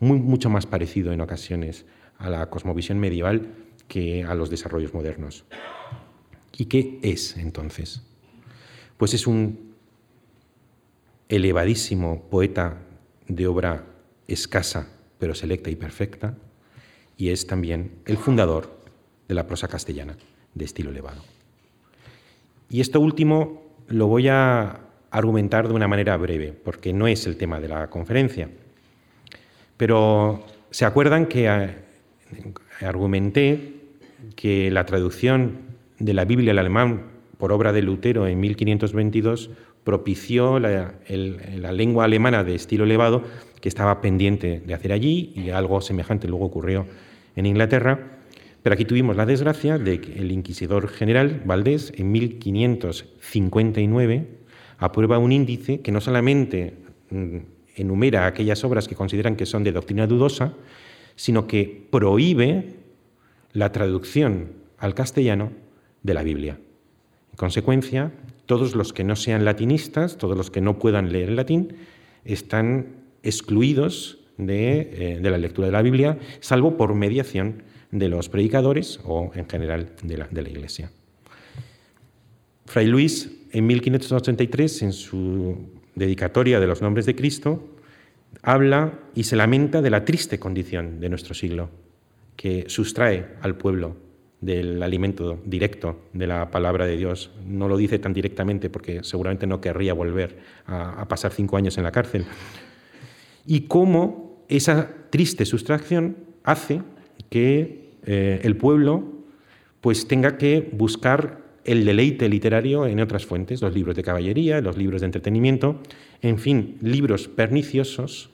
muy, mucho más parecido en ocasiones a la cosmovisión medieval que a los desarrollos modernos. ¿Y qué es entonces? Pues es un elevadísimo poeta de obra escasa, pero selecta y perfecta, y es también el fundador de la prosa castellana de estilo elevado. Y esto último lo voy a argumentar de una manera breve, porque no es el tema de la conferencia. Pero se acuerdan que argumenté que la traducción de la Biblia al alemán por obra de Lutero en 1522 propició la, la, lengua alemana de estilo elevado que estaba pendiente de hacer allí y algo semejante luego ocurrió en Inglaterra. Pero aquí tuvimos la desgracia de que el inquisidor general Valdés en 1559 aprueba un índice que no solamente mm, enumera aquellas obras que consideran que son de doctrina dudosa, sino que prohíbe la traducción al castellano de la Biblia. En consecuencia, todos los que no sean latinistas, todos los que no puedan leer el latín, están excluidos de, eh, la lectura de la Biblia, salvo por mediación de los predicadores o en general de la, de la Iglesia. Fray Luis, en 1583, en su dedicatoria de los nombres de Cristo, habla y se lamenta de la triste condición de nuestro siglo, que sustrae al pueblo del alimento directo de la palabra de Dios. No lo dice tan directamente porque seguramente no querría volver a, pasar cinco años en la cárcel. Y cómo esa triste sustracción hace que eh, el pueblo pues tenga que buscar el deleite literario en otras fuentes, los libros de caballería, los libros de entretenimiento, en fin, libros perniciosos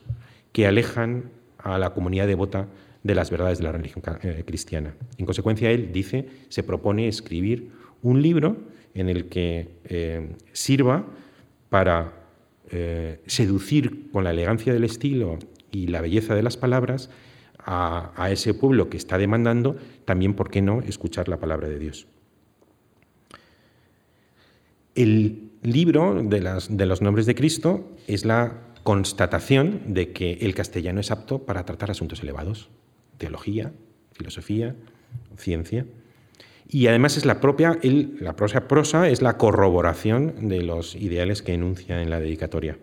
que alejan a la comunidad devota de las verdades de la religión eh, cristiana. En consecuencia, él dice, se propone escribir un libro en el que eh, sirva para seducir con la elegancia del estilo y la belleza de las palabras a, ese pueblo que está demandando también, ¿por qué no?, escuchar la palabra de Dios. El libro de, las, de los nombres de Cristo es la constatación de que el castellano es apto para tratar asuntos elevados teología, filosofía, ciencia. Y además es la propia, la prosa, prosa es la corroboración de los ideales que enuncia en la dedicatoria.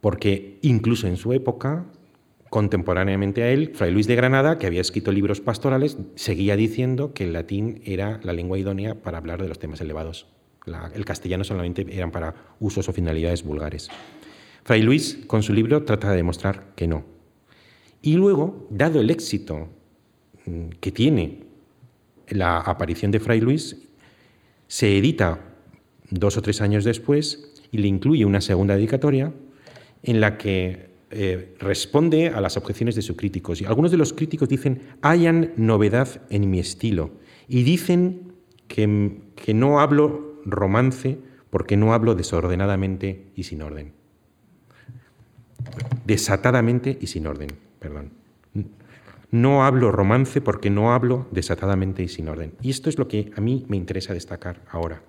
Porque incluso en su época, contemporáneamente a él, Fray Luis de Granada, que había escrito libros pastorales, seguía diciendo que el latín era la lengua idónea para hablar de los temas elevados. el castellano solamente eran para usos o finalidades vulgares. Fray Luis, con su libro, trata de demostrar que no, y luego, dado el éxito mm, que tiene la aparición de Fray Luis, se edita dos o tres años después y le incluye una segunda dedicatoria en la que eh, responde a las objeciones de sus críticos. Y algunos de los críticos dicen, hayan novedad en mi estilo. Y dicen que, que no hablo romance porque no hablo desordenadamente y sin orden. Desatadamente y sin orden perdón. No hablo romance porque no hablo desatadamente y sin orden. Y esto es lo que a mí me interesa destacar ahora.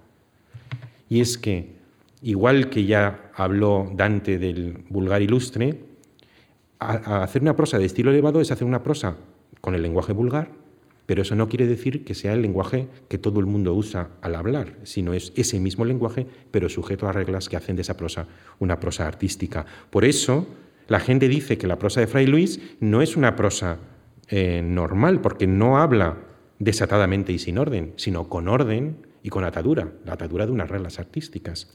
Y es que, igual que ya habló Dante del vulgar ilustre, hacer una prosa de estilo elevado es hacer una prosa con el lenguaje vulgar, pero eso no quiere decir que sea el lenguaje que todo el mundo usa al hablar, sino es ese mismo lenguaje, pero sujeto a reglas que hacen de esa prosa una prosa artística. Por eso, la gente dice que la prosa de Fray Luis no es una prosa eh, normal, porque no habla desatadamente y sin orden, sino con orden y con atadura, la atadura de unas reglas artísticas.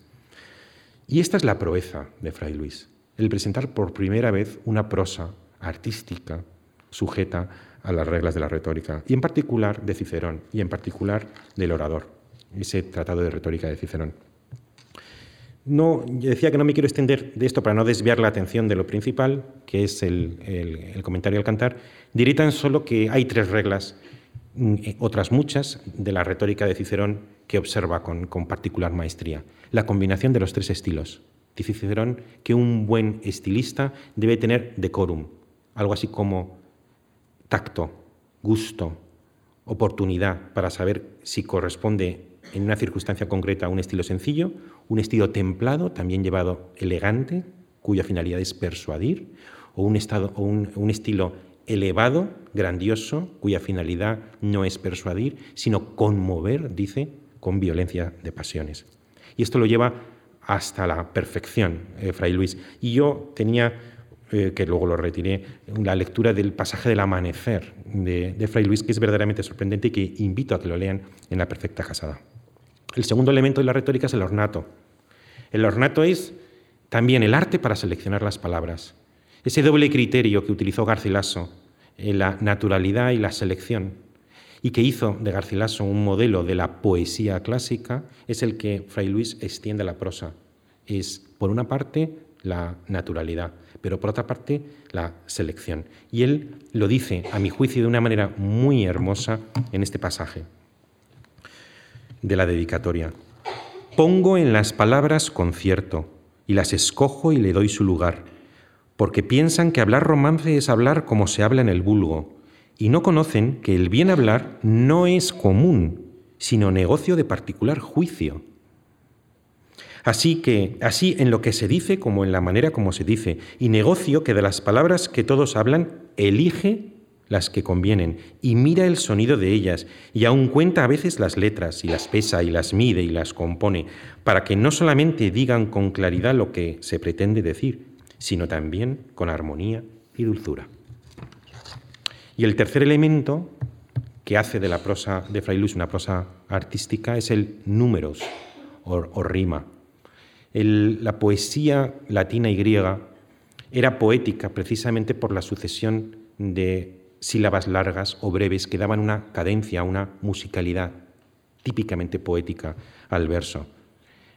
Y esta es la proeza de Fray Luis, el presentar por primera vez una prosa artística sujeta a las reglas de la retórica, y en particular de Cicerón, y en particular del orador, ese tratado de retórica de Cicerón. No, decía que no me quiero extender de esto para no desviar la atención de lo principal, que es el, comentario al cantar. Diré tan solo que hay tres reglas, mm, eh, otras muchas, de la retórica de Cicerón que observa con, con particular maestría. La combinación de los tres estilos. Dice Cicerón que un buen estilista debe tener decorum, algo así como tacto, gusto, oportunidad para saber si corresponde en una circunstancia concreta un estilo sencillo, un estilo templado, también llevado elegante, cuya finalidad es persuadir, o un, un, estilo elevado, grandioso, cuya finalidad no es persuadir, sino conmover, dice, con violencia de pasiones. Y esto lo lleva hasta la perfección, eh, Fray Luis. Y yo tenía, eh, que luego lo retiré, la lectura del pasaje del amanecer de, Fray Luis, que es verdaderamente sorprendente y que invito a que lo lean en la perfecta casada. El segundo elemento de la retórica es el ornato. El ornato es también el arte para seleccionar las palabras. Ese doble criterio que utilizó Garcilaso, en la naturalidad y la selección, y que hizo de Garcilaso un modelo de la poesía clásica, es el que Fray Luis extiende a la prosa. Es, por una parte, la naturalidad, pero por otra parte, la selección. Y él lo dice, a mi juicio, de una manera muy hermosa en este pasaje de la dedicatoria. Pongo en las palabras concierto y las escojo y le doy su lugar, porque piensan que hablar romance es hablar como se habla en el vulgo y no conocen que el bien hablar no es común, sino negocio de particular juicio. Así que, así en lo que se dice como en la manera como se dice, y negocio que de las palabras que todos hablan, elige las que convienen y mira el sonido de ellas, y aun cuenta a veces las letras, y las pesa, y las mide, y las compone, para que no solamente digan con claridad lo que se pretende decir, sino también con armonía y dulzura. Y el tercer elemento que hace de la prosa de Fray una prosa artística es el números o, rima. la poesía latina y griega era poética precisamente por la sucesión de sílabas largas o breves que daban una cadencia, una musicalidad típicamente poética al verso.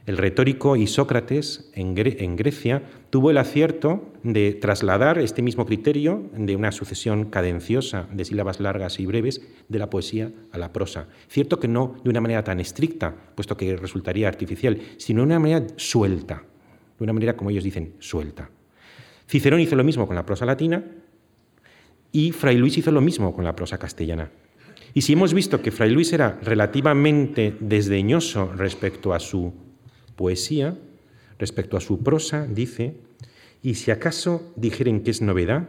El retórico Isócrates en, Grecia tuvo el acierto de trasladar este mismo criterio de una sucesión cadenciosa de sílabas largas y breves de la poesía a la prosa. Cierto que no de una manera tan estricta, puesto que resultaría artificial, sino de una manera suelta, de una manera, como ellos dicen, suelta. Cicerón hizo lo mismo con la prosa latina y Fray Luis hizo lo mismo con la prosa castellana. Y si hemos visto que Fray Luis era relativamente desdeñoso respecto a su poesía, respecto a su prosa, dice, y si acaso dijeren que es novedad,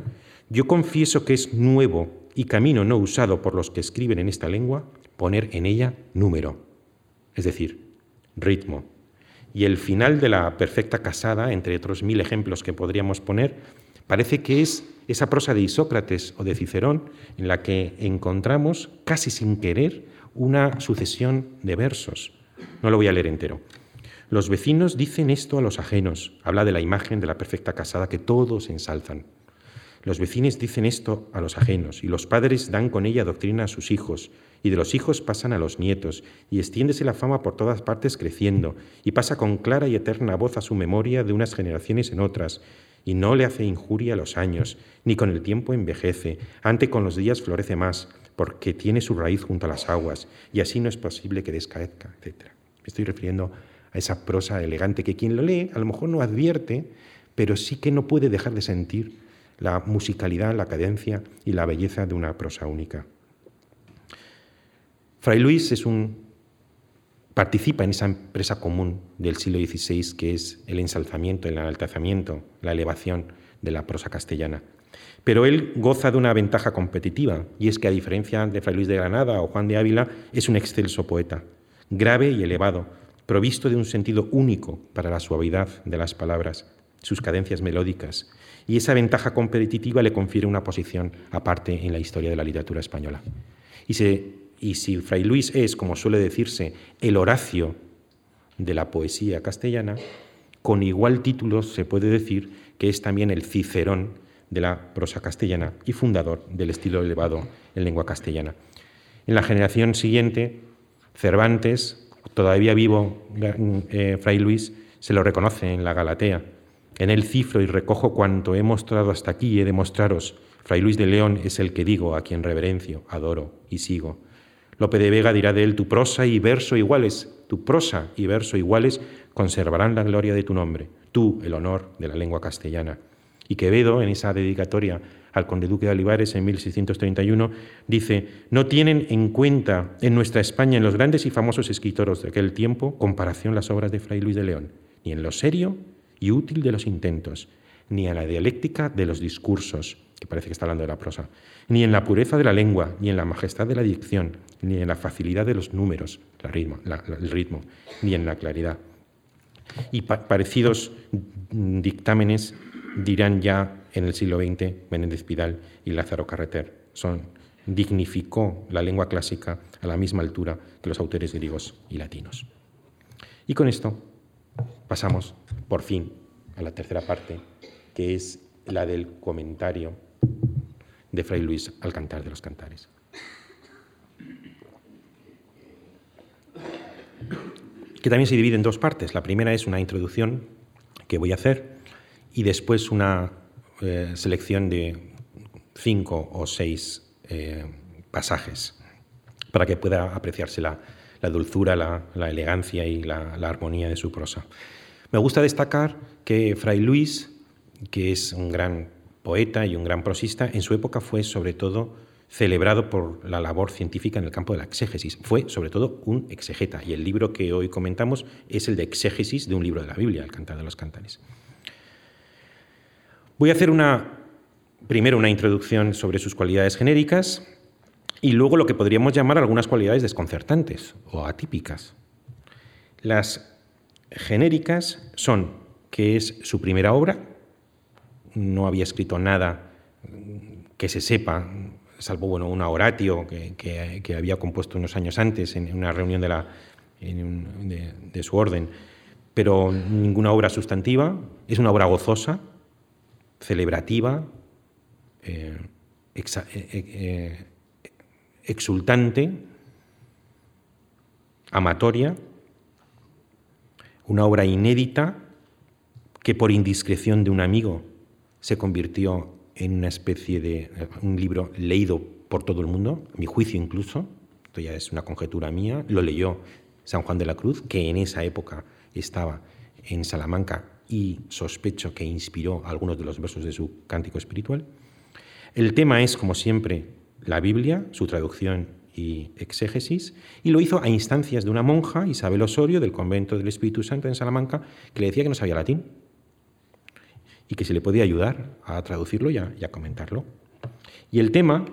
yo confieso que es nuevo y camino no usado por los que escriben en esta lengua, poner en ella número, es decir, ritmo. Y el final de la perfecta casada, entre otros mil ejemplos que podríamos poner, parece que es esa prosa de Isócrates o de Cicerón en la que encontramos, casi sin querer, una sucesión de versos. No lo voy a leer entero. Los vecinos dicen esto a los ajenos. Habla de la imagen de la perfecta casada que todos ensalzan. Los vecinos dicen esto a los ajenos y los padres dan con ella doctrina a sus hijos y de los hijos pasan a los nietos y extiéndese la fama por todas partes creciendo y pasa con clara y eterna voz a su memoria de unas generaciones en otras y no le hace injuria a los años, ni con el tiempo envejece, ante con los días florece más, porque tiene su raíz junto a las aguas y así no es posible que descaezca, etc. Me estoy refiriendo a esa prosa elegante que quien lo lee a lo mejor no advierte, pero sí que no puede dejar de sentir la musicalidad, la cadencia y la belleza de una prosa única. Fray Luis es un, participa en esa empresa común del siglo XVI que es el ensalzamiento, el enaltezamiento, la elevación de la prosa castellana. Pero él goza de una ventaja competitiva, y es que a diferencia de Fray Luis de Granada o Juan de Ávila, es un excelso poeta, grave y elevado, provisto de un sentido único para la suavidad de las palabras, sus cadencias melódicas, y esa ventaja competitiva le confiere una posición aparte en la historia de la literatura española. Y, si Fray Luis es, como suele decirse, el Horacio de la poesía castellana, con igual título se puede decir que es también el Cicerón de la prosa castellana y fundador del estilo elevado en lengua castellana. En la generación siguiente, Cervantes todavía vivo, eh, Fray Luis se lo reconoce en la Galatea. En él cifro y recojo cuanto he mostrado hasta aquí y he de mostraros. Fray Luis de León es el que digo, a quien reverencio, adoro y sigo. Lope de Vega dirá de él, tu prosa y verso iguales, tu prosa y verso iguales conservarán la gloria de tu nombre, tú el honor de la lengua castellana. Y Quevedo, en esa dedicatoria al conde duque de Olivares en 1631, dice, no tienen en cuenta en nuestra España, en los grandes y famosos escritores de aquel tiempo, comparación las obras de Fray Luis de León, ni en lo serio y útil de los intentos, ni en la dialéctica de los discursos, que parece que está hablando de la prosa, ni en la pureza de la lengua, ni en la majestad de la dicción, ni en la facilidad de los números, ritmo, el ritmo, ni en la claridad. Y parecidos dictámenes dirán ya en el siglo XX Menéndez Pidal y Lázaro Carreter. Son, dignificó la lengua clásica a la misma altura que los autores griegos y latinos. Y con esto pasamos, por fin, a la tercera parte, que es la del comentario de Fray Luis al Cantar de los Cantares. Que también se divide en dos partes. La primera es una introducción que voy a hacer y después una eh, selección de cinco o seis eh, pasajes para que pueda apreciarse la, dulzura, la, elegancia y la, armonía de su prosa. Me gusta destacar que Fray Luis, que es un gran poeta y un gran prosista, en su época fue sobre todo celebrado por la labor científica en el campo de la exégesis. Fue sobre todo un exegeta y el libro que hoy comentamos es el de exégesis de un libro de la Biblia, el Cantar de los Cantares. Voy a hacer una, primero una introducción sobre sus cualidades genéricas y luego lo que podríamos llamar algunas cualidades desconcertantes o atípicas. Las genéricas son que es su primera obra, no había escrito nada que se sepa, salvo bueno, una oratio que, había compuesto unos años antes en una reunión de, de su orden, pero ninguna obra sustantiva, es una obra gozosa, celebrativa, eh, eh, eh, exultante, amatoria, una obra inédita que por indiscreción de un amigo se convirtió en una especie de un libro leído por todo el mundo, a mi juicio incluso, esto ya es una conjetura mía, lo leyó San Juan de la Cruz, que en esa época estaba en Salamanca y sospecho que inspiró algunos de los versos de su cántico espiritual. El tema es, como siempre, la Biblia, su traducción y exégesis, y lo hizo a instancias de una monja, Isabel Osorio, del convento del Espíritu Santo en Salamanca, que le decía que no sabía latín y que se le podía ayudar a traducirlo y a, comentarlo. Y el tema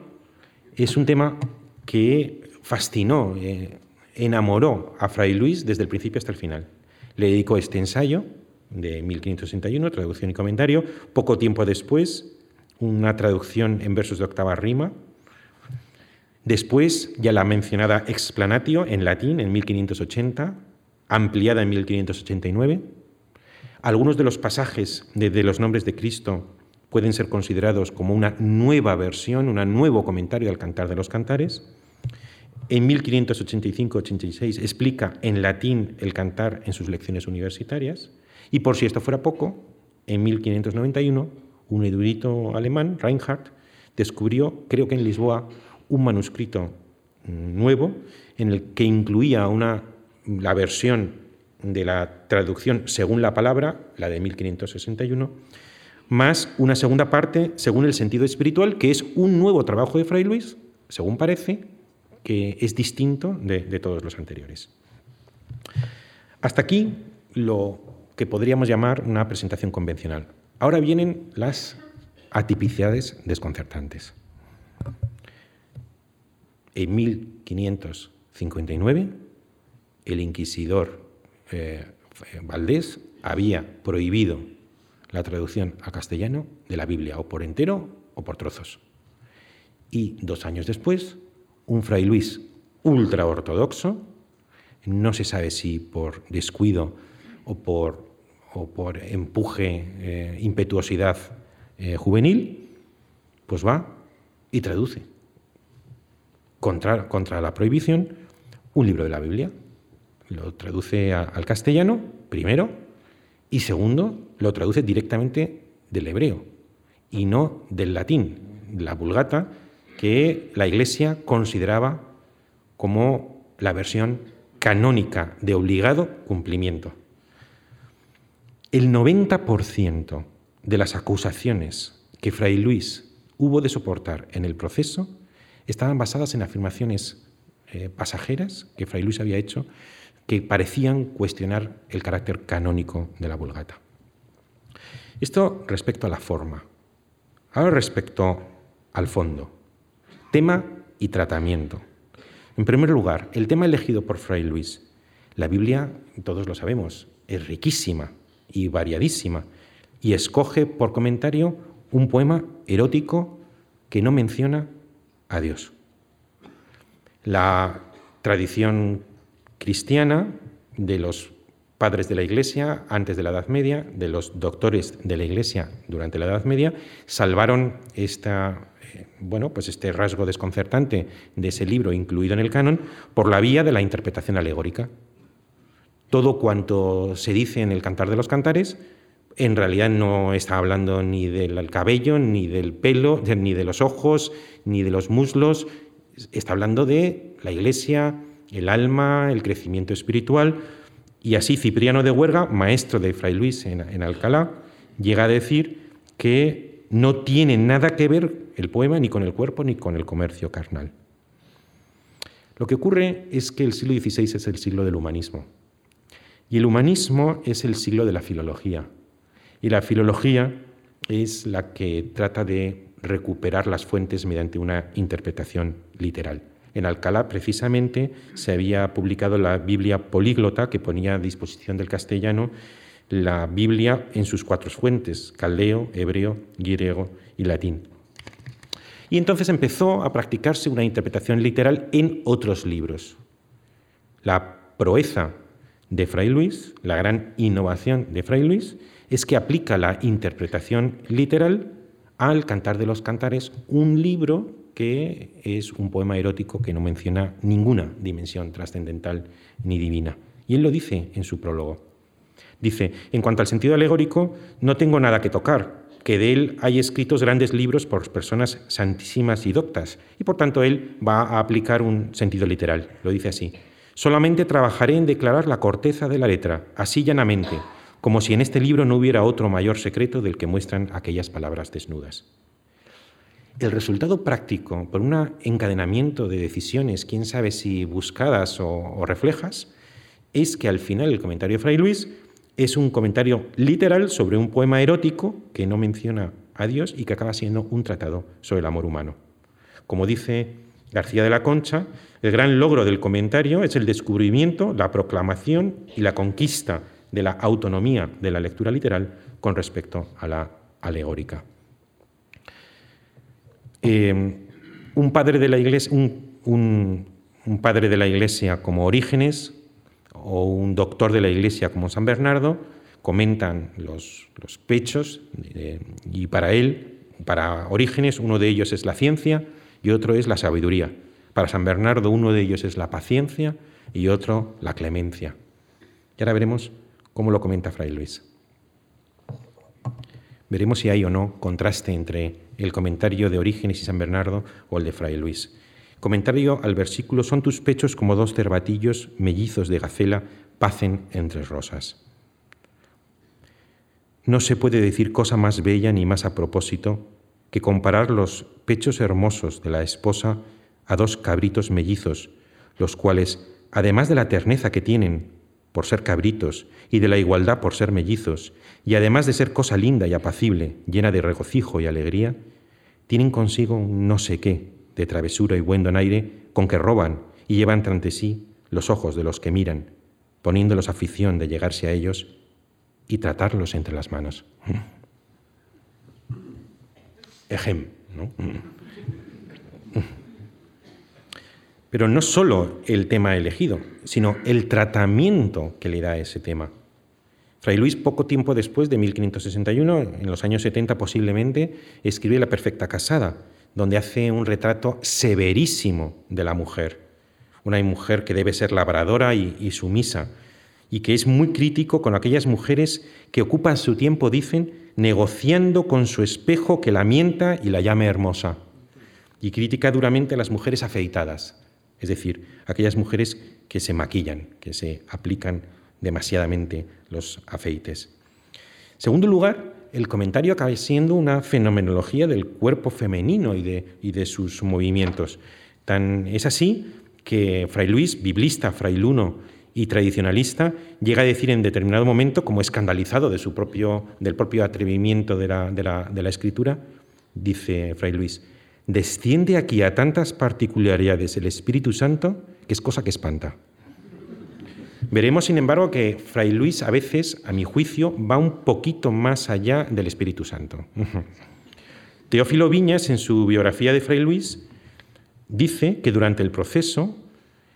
es un tema que fascinó, eh, enamoró a Fray Luis desde el principio hasta el final. Le dedicó este ensayo de 1561, traducción y comentario. Poco tiempo después, una traducción en versos de octava rima. Después, ya la mencionada explanatio en latín en 1580, ampliada en 1589. Algunos de los pasajes de, los nombres de Cristo pueden ser considerados como una nueva versión, un nuevo comentario al Cantar de los Cantares. En 1585-86 explica en latín el cantar en sus lecciones universitarias. Y por si esto fuera poco, en 1591 un erudito alemán, Reinhardt, descubrió, creo que en Lisboa, un manuscrito nuevo en el que incluía una, la versión de la traducción según la palabra, la de 1561, más una segunda parte según el sentido espiritual, que es un nuevo trabajo de Fray Luis, según parece, que es distinto de, de todos los anteriores. Hasta aquí lo que podríamos llamar una presentación convencional. Ahora vienen las atipicidades desconcertantes. En 1559, el inquisidor eh, Valdés había prohibido la traducción a castellano de la Biblia, o por entero o por trozos. Y dos años después, un fray Luis ultra ortodoxo, no se sabe si por descuido o por o por empuje, eh, impetuosidad eh, juvenil, pues va y traduce contra, contra, la prohibición un libro de la Biblia. Lo traduce al castellano, primero, y segundo, lo traduce directamente del hebreo y no del latín, la vulgata, que la Iglesia consideraba como la versión canónica de obligado cumplimiento. El 90% de las acusaciones que Fray Luis hubo de soportar en el proceso estaban basadas en afirmaciones eh, pasajeras que Fray Luis había hecho que parecían cuestionar el carácter canónico de la Vulgata. Esto respecto a la forma. Ahora respecto al fondo. Tema y tratamiento. En primer lugar, el tema elegido por Fray Luis. La Biblia, todos lo sabemos, es riquísima y variadísima, y escoge por comentario un poema erótico que no menciona a Dios. La tradición cristiana de los padres de la Iglesia antes de la Edad Media, de los doctores de la Iglesia durante la Edad Media, salvaron esta, eh, bueno, pues este rasgo desconcertante de ese libro incluido en el canon por la vía de la interpretación alegórica. Todo cuanto se dice en el Cantar de los Cantares en realidad no está hablando ni del cabello, ni del pelo, ni de los ojos, ni de los muslos, está hablando de la iglesia, el alma, el crecimiento espiritual, y así Cipriano de Huerga, maestro de Fray Luis en, Alcalá, llega a decir que no tiene nada que ver el poema ni con el cuerpo ni con el comercio carnal. Lo que ocurre es que el siglo XVI es el siglo del humanismo. Y el humanismo es el siglo de la filología. Y la filología es la que trata de recuperar las fuentes mediante una interpretación literal. En Alcalá, precisamente, se había publicado la Biblia políglota que ponía a disposición del castellano la Biblia en sus cuatro fuentes, caldeo, hebreo, griego y latín. Y entonces empezó a practicarse una interpretación literal en otros libros. La proeza de Fray Luis, la gran innovación de Fray Luis, es que aplica la interpretación literal al Cantar de los Cantares, un libro que es un poema erótico que no menciona ninguna dimensión trascendental ni divina. Y él lo dice en su prólogo. Dice, en cuanto al sentido alegórico, no tengo nada que tocar, que de él hay escritos grandes libros por personas santísimas y doctas, y por tanto él va a aplicar un sentido literal, lo dice así. Solamente trabajaré en declarar la corteza de la letra, así llanamente, como si en este libro no hubiera otro mayor secreto del que muestran aquellas palabras desnudas. El resultado práctico, por un encadenamiento de decisiones, quién sabe si buscadas o, reflejas, es que al final el comentario de Fray Luis es un comentario literal sobre un poema erótico que no menciona a Dios y que acaba siendo un tratado sobre el amor humano. Como dice García de la Concha, el gran logro del comentario es el descubrimiento, la proclamación y la conquista de la autonomía de la lectura literal con respecto a la alegórica. Eh, un, padre de la iglesia, un, padre de la iglesia como Orígenes o un doctor de la iglesia como San Bernardo comentan los, pechos y para él, para Orígenes, uno de ellos es la ciencia y otro es la sabiduría. Para San Bernardo, uno de ellos es la paciencia y otro la clemencia. Y ahora veremos como lo comenta Fray Luis. Veremos si hay o no contraste entre el comentario de Orígenes y San Bernardo o el de Fray Luis. Comentario al versículo, son tus pechos como dos cervatillos mellizos de gacela, pacen entre rosas. No se puede decir cosa más bella ni más a propósito que comparar los pechos hermosos de la esposa a dos cabritos mellizos, los cuales, además de la terneza que tienen por ser cabritos y de la igualdad por ser mellizos, y además de ser cosa linda y apacible, llena de regocijo y alegría, tienen consigo un no sé qué de travesura y buen donaire con que roban y llevan ante sí los ojos de los que miran, poniéndolos afición de llegarse a ellos y tratarlos entre las manos. Ejem, ¿no? Pero no solo el tema elegido, sino el tratamiento que le da ese tema. Fray Luis, poco tiempo después de 1561, en los años 70 posiblemente, escribe La Perfecta Casada, donde hace un retrato severísimo de la mujer, una mujer que debe ser labradora y, y sumisa, y que es muy crítico con aquellas mujeres que ocupan su tiempo, dicen, negociando con su espejo que la mienta y la llame hermosa, y critica duramente a las mujeres afeitadas, es decir, aquellas mujeres que se maquillan, que se aplican demasiadamente los afeites. Segundo lugar, el comentario acaba siendo una fenomenología del cuerpo femenino y de, y de sus movimientos. Tan, es así que Fray Luis, biblista, frailuno y tradicionalista, llega a decir en determinado momento, como escandalizado de su propio, del propio atrevimiento de la, de la escritura, dice Fray Luis, desciende aquí a tantas particularidades el Espíritu Santo que es cosa que espanta. Veremos, sin embargo, que Fray Luis a veces, a mi juicio, va un poquito más allá del Espíritu Santo. Teófilo Viñas, en su biografía de Fray Luis, dice que durante el proceso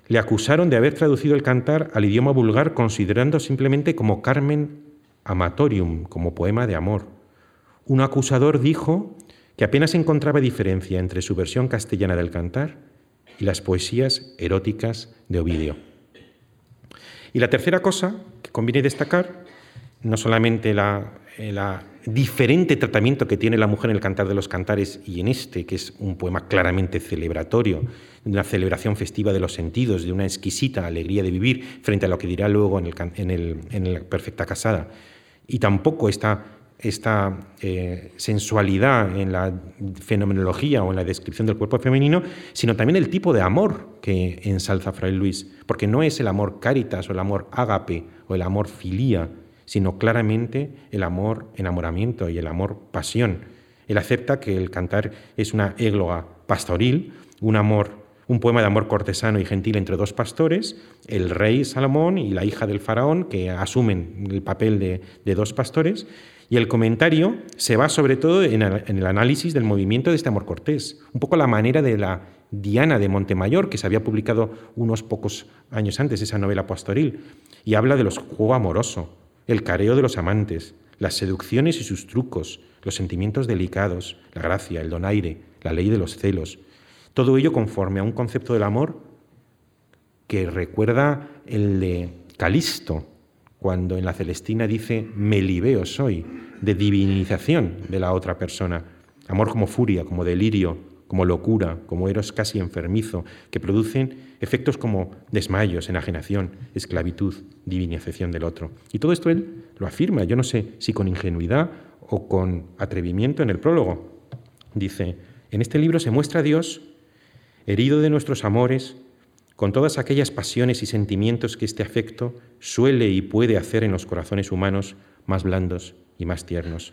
le acusaron de haber traducido el cantar al idioma vulgar considerando simplemente como Carmen Amatorium, como poema de amor. Un acusador dijo que apenas encontraba diferencia entre su versión castellana del cantar y las poesías eróticas de Ovidio. Y la tercera cosa que conviene destacar, no solamente la, eh, diferente tratamiento que tiene la mujer en el Cantar de los Cantares y en este, que es un poema claramente celebratorio, de una celebración festiva de los sentidos, de una exquisita alegría de vivir, frente a lo que dirá luego en, el, en, la Perfecta Casada. Y tampoco esta, esta eh, sensualidad en la fenomenología o en la descripción del cuerpo femenino, sino también el tipo de amor que ensalza Fray Luis, porque no es el amor caritas o el amor ágape o el amor filía, sino claramente el amor enamoramiento y el amor pasión. Él acepta que el cantar es una égloga pastoril, un amor un poema de amor cortesano y gentil entre dos pastores, el rey Salomón y la hija del faraón, que asumen el papel de, dos pastores, y el comentario se va sobre todo en el, análisis del movimiento de este amor cortés, un poco la manera de la Diana de Montemayor, que se había publicado unos pocos años antes, esa novela pastoril, y habla de los juego amoroso, el careo de los amantes, las seducciones y sus trucos, los sentimientos delicados, la gracia, el donaire, la ley de los celos. Todo ello conforme a un concepto del amor que recuerda el de Calisto, cuando en la Celestina dice me libeo soy, de divinización de la otra persona, amor como furia, como delirio, como locura, como eros casi enfermizo, que producen efectos como desmayos, enajenación, esclavitud, divinización del otro. Y todo esto él lo afirma, yo no sé si con ingenuidad o con atrevimiento en el prólogo. Dice, en este libro se muestra a Dios herido de nuestros amores, con todas aquellas pasiones y sentimientos que este afecto suele y puede hacer en los corazones humanos más blandos y más tiernos.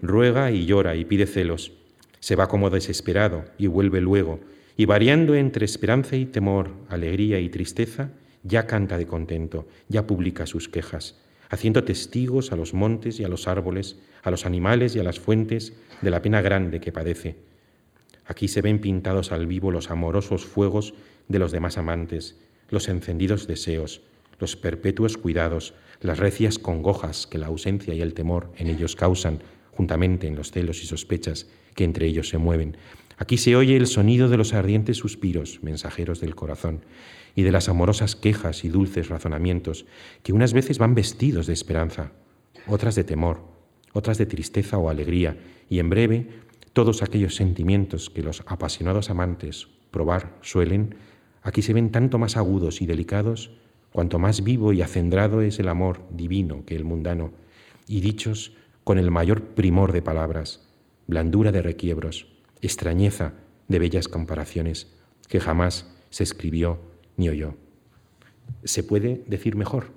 Ruega y llora y pide celos, se va como desesperado y vuelve luego, y variando entre esperanza y temor, alegría y tristeza, ya canta de contento, ya publica sus quejas, haciendo testigos a los montes y a los árboles, a los animales y a las fuentes de la pena grande que padece. Aquí se ven pintados al vivo los amorosos fuegos de los demás amantes, los encendidos deseos, los perpetuos cuidados, las recias congojas que la ausencia y el temor en ellos causan, juntamente en los celos y sospechas que entre ellos se mueven. Aquí se oye el sonido de los ardientes suspiros, mensajeros del corazón, y de las amorosas quejas y dulces razonamientos, que unas veces van vestidos de esperanza, otras de temor, otras de tristeza o alegría, y en breve todos aquellos sentimientos que los apasionados amantes probar suelen, aquí se ven tanto más agudos y delicados, cuanto más vivo y acendrado es el amor divino que el mundano, y dichos con el mayor primor de palabras, blandura de requiebros, extrañeza de bellas comparaciones que jamás se escribió ni oyó. ¿Se puede decir mejor?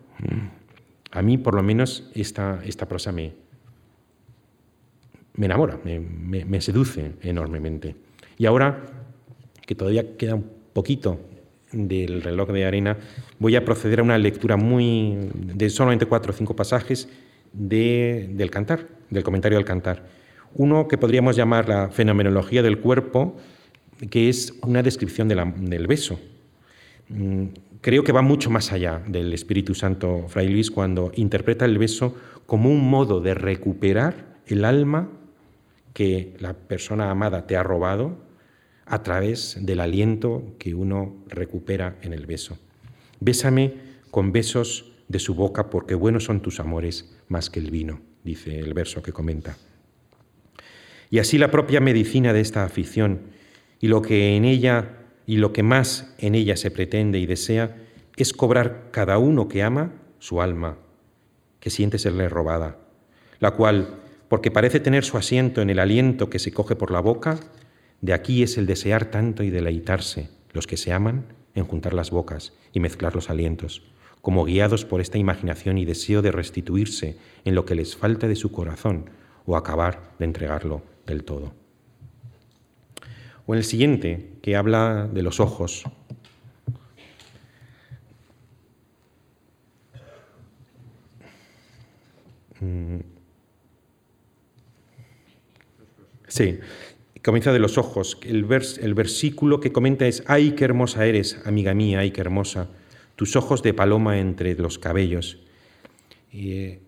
A mí, por lo menos, esta, esta prosa me, me enamora, me, seduce enormemente. Y ahora, que todavía queda un poquito del reloj de arena, voy a proceder a una lectura muy de solamente cuatro o cinco pasajes del cantar, del comentario del cantar. Uno que podríamos llamar la fenomenología del cuerpo, que es una descripción del beso. Mm, creo que va mucho más allá del Espíritu Santo Fray Luis cuando interpreta el beso como un modo de recuperar el alma que la persona amada te ha robado a través del aliento que uno recupera en el beso. Bésame con besos de su boca porque buenos son tus amores más que el vino, dice el verso que comenta. Y así la propia medicina de esta afición y lo que en ella y lo que más en ella se pretende y desea es cobrar cada uno que ama su alma, que siente serle robada, la cual, porque parece tener su asiento en el aliento que se coge por la boca, de aquí es el desear tanto y deleitarse, los que se aman, en juntar las bocas y mezclar los alientos, como guiados por esta imaginación y deseo de restituirse en lo que les falta de su corazón o acabar de entregarlo del todo. O en el siguiente, que habla de los ojos. Mm. Sí, comienza de los ojos. El, el versículo que comenta es, ay, qué hermosa eres, amiga mía, ay, qué hermosa, tus ojos de paloma entre los cabellos. Eh,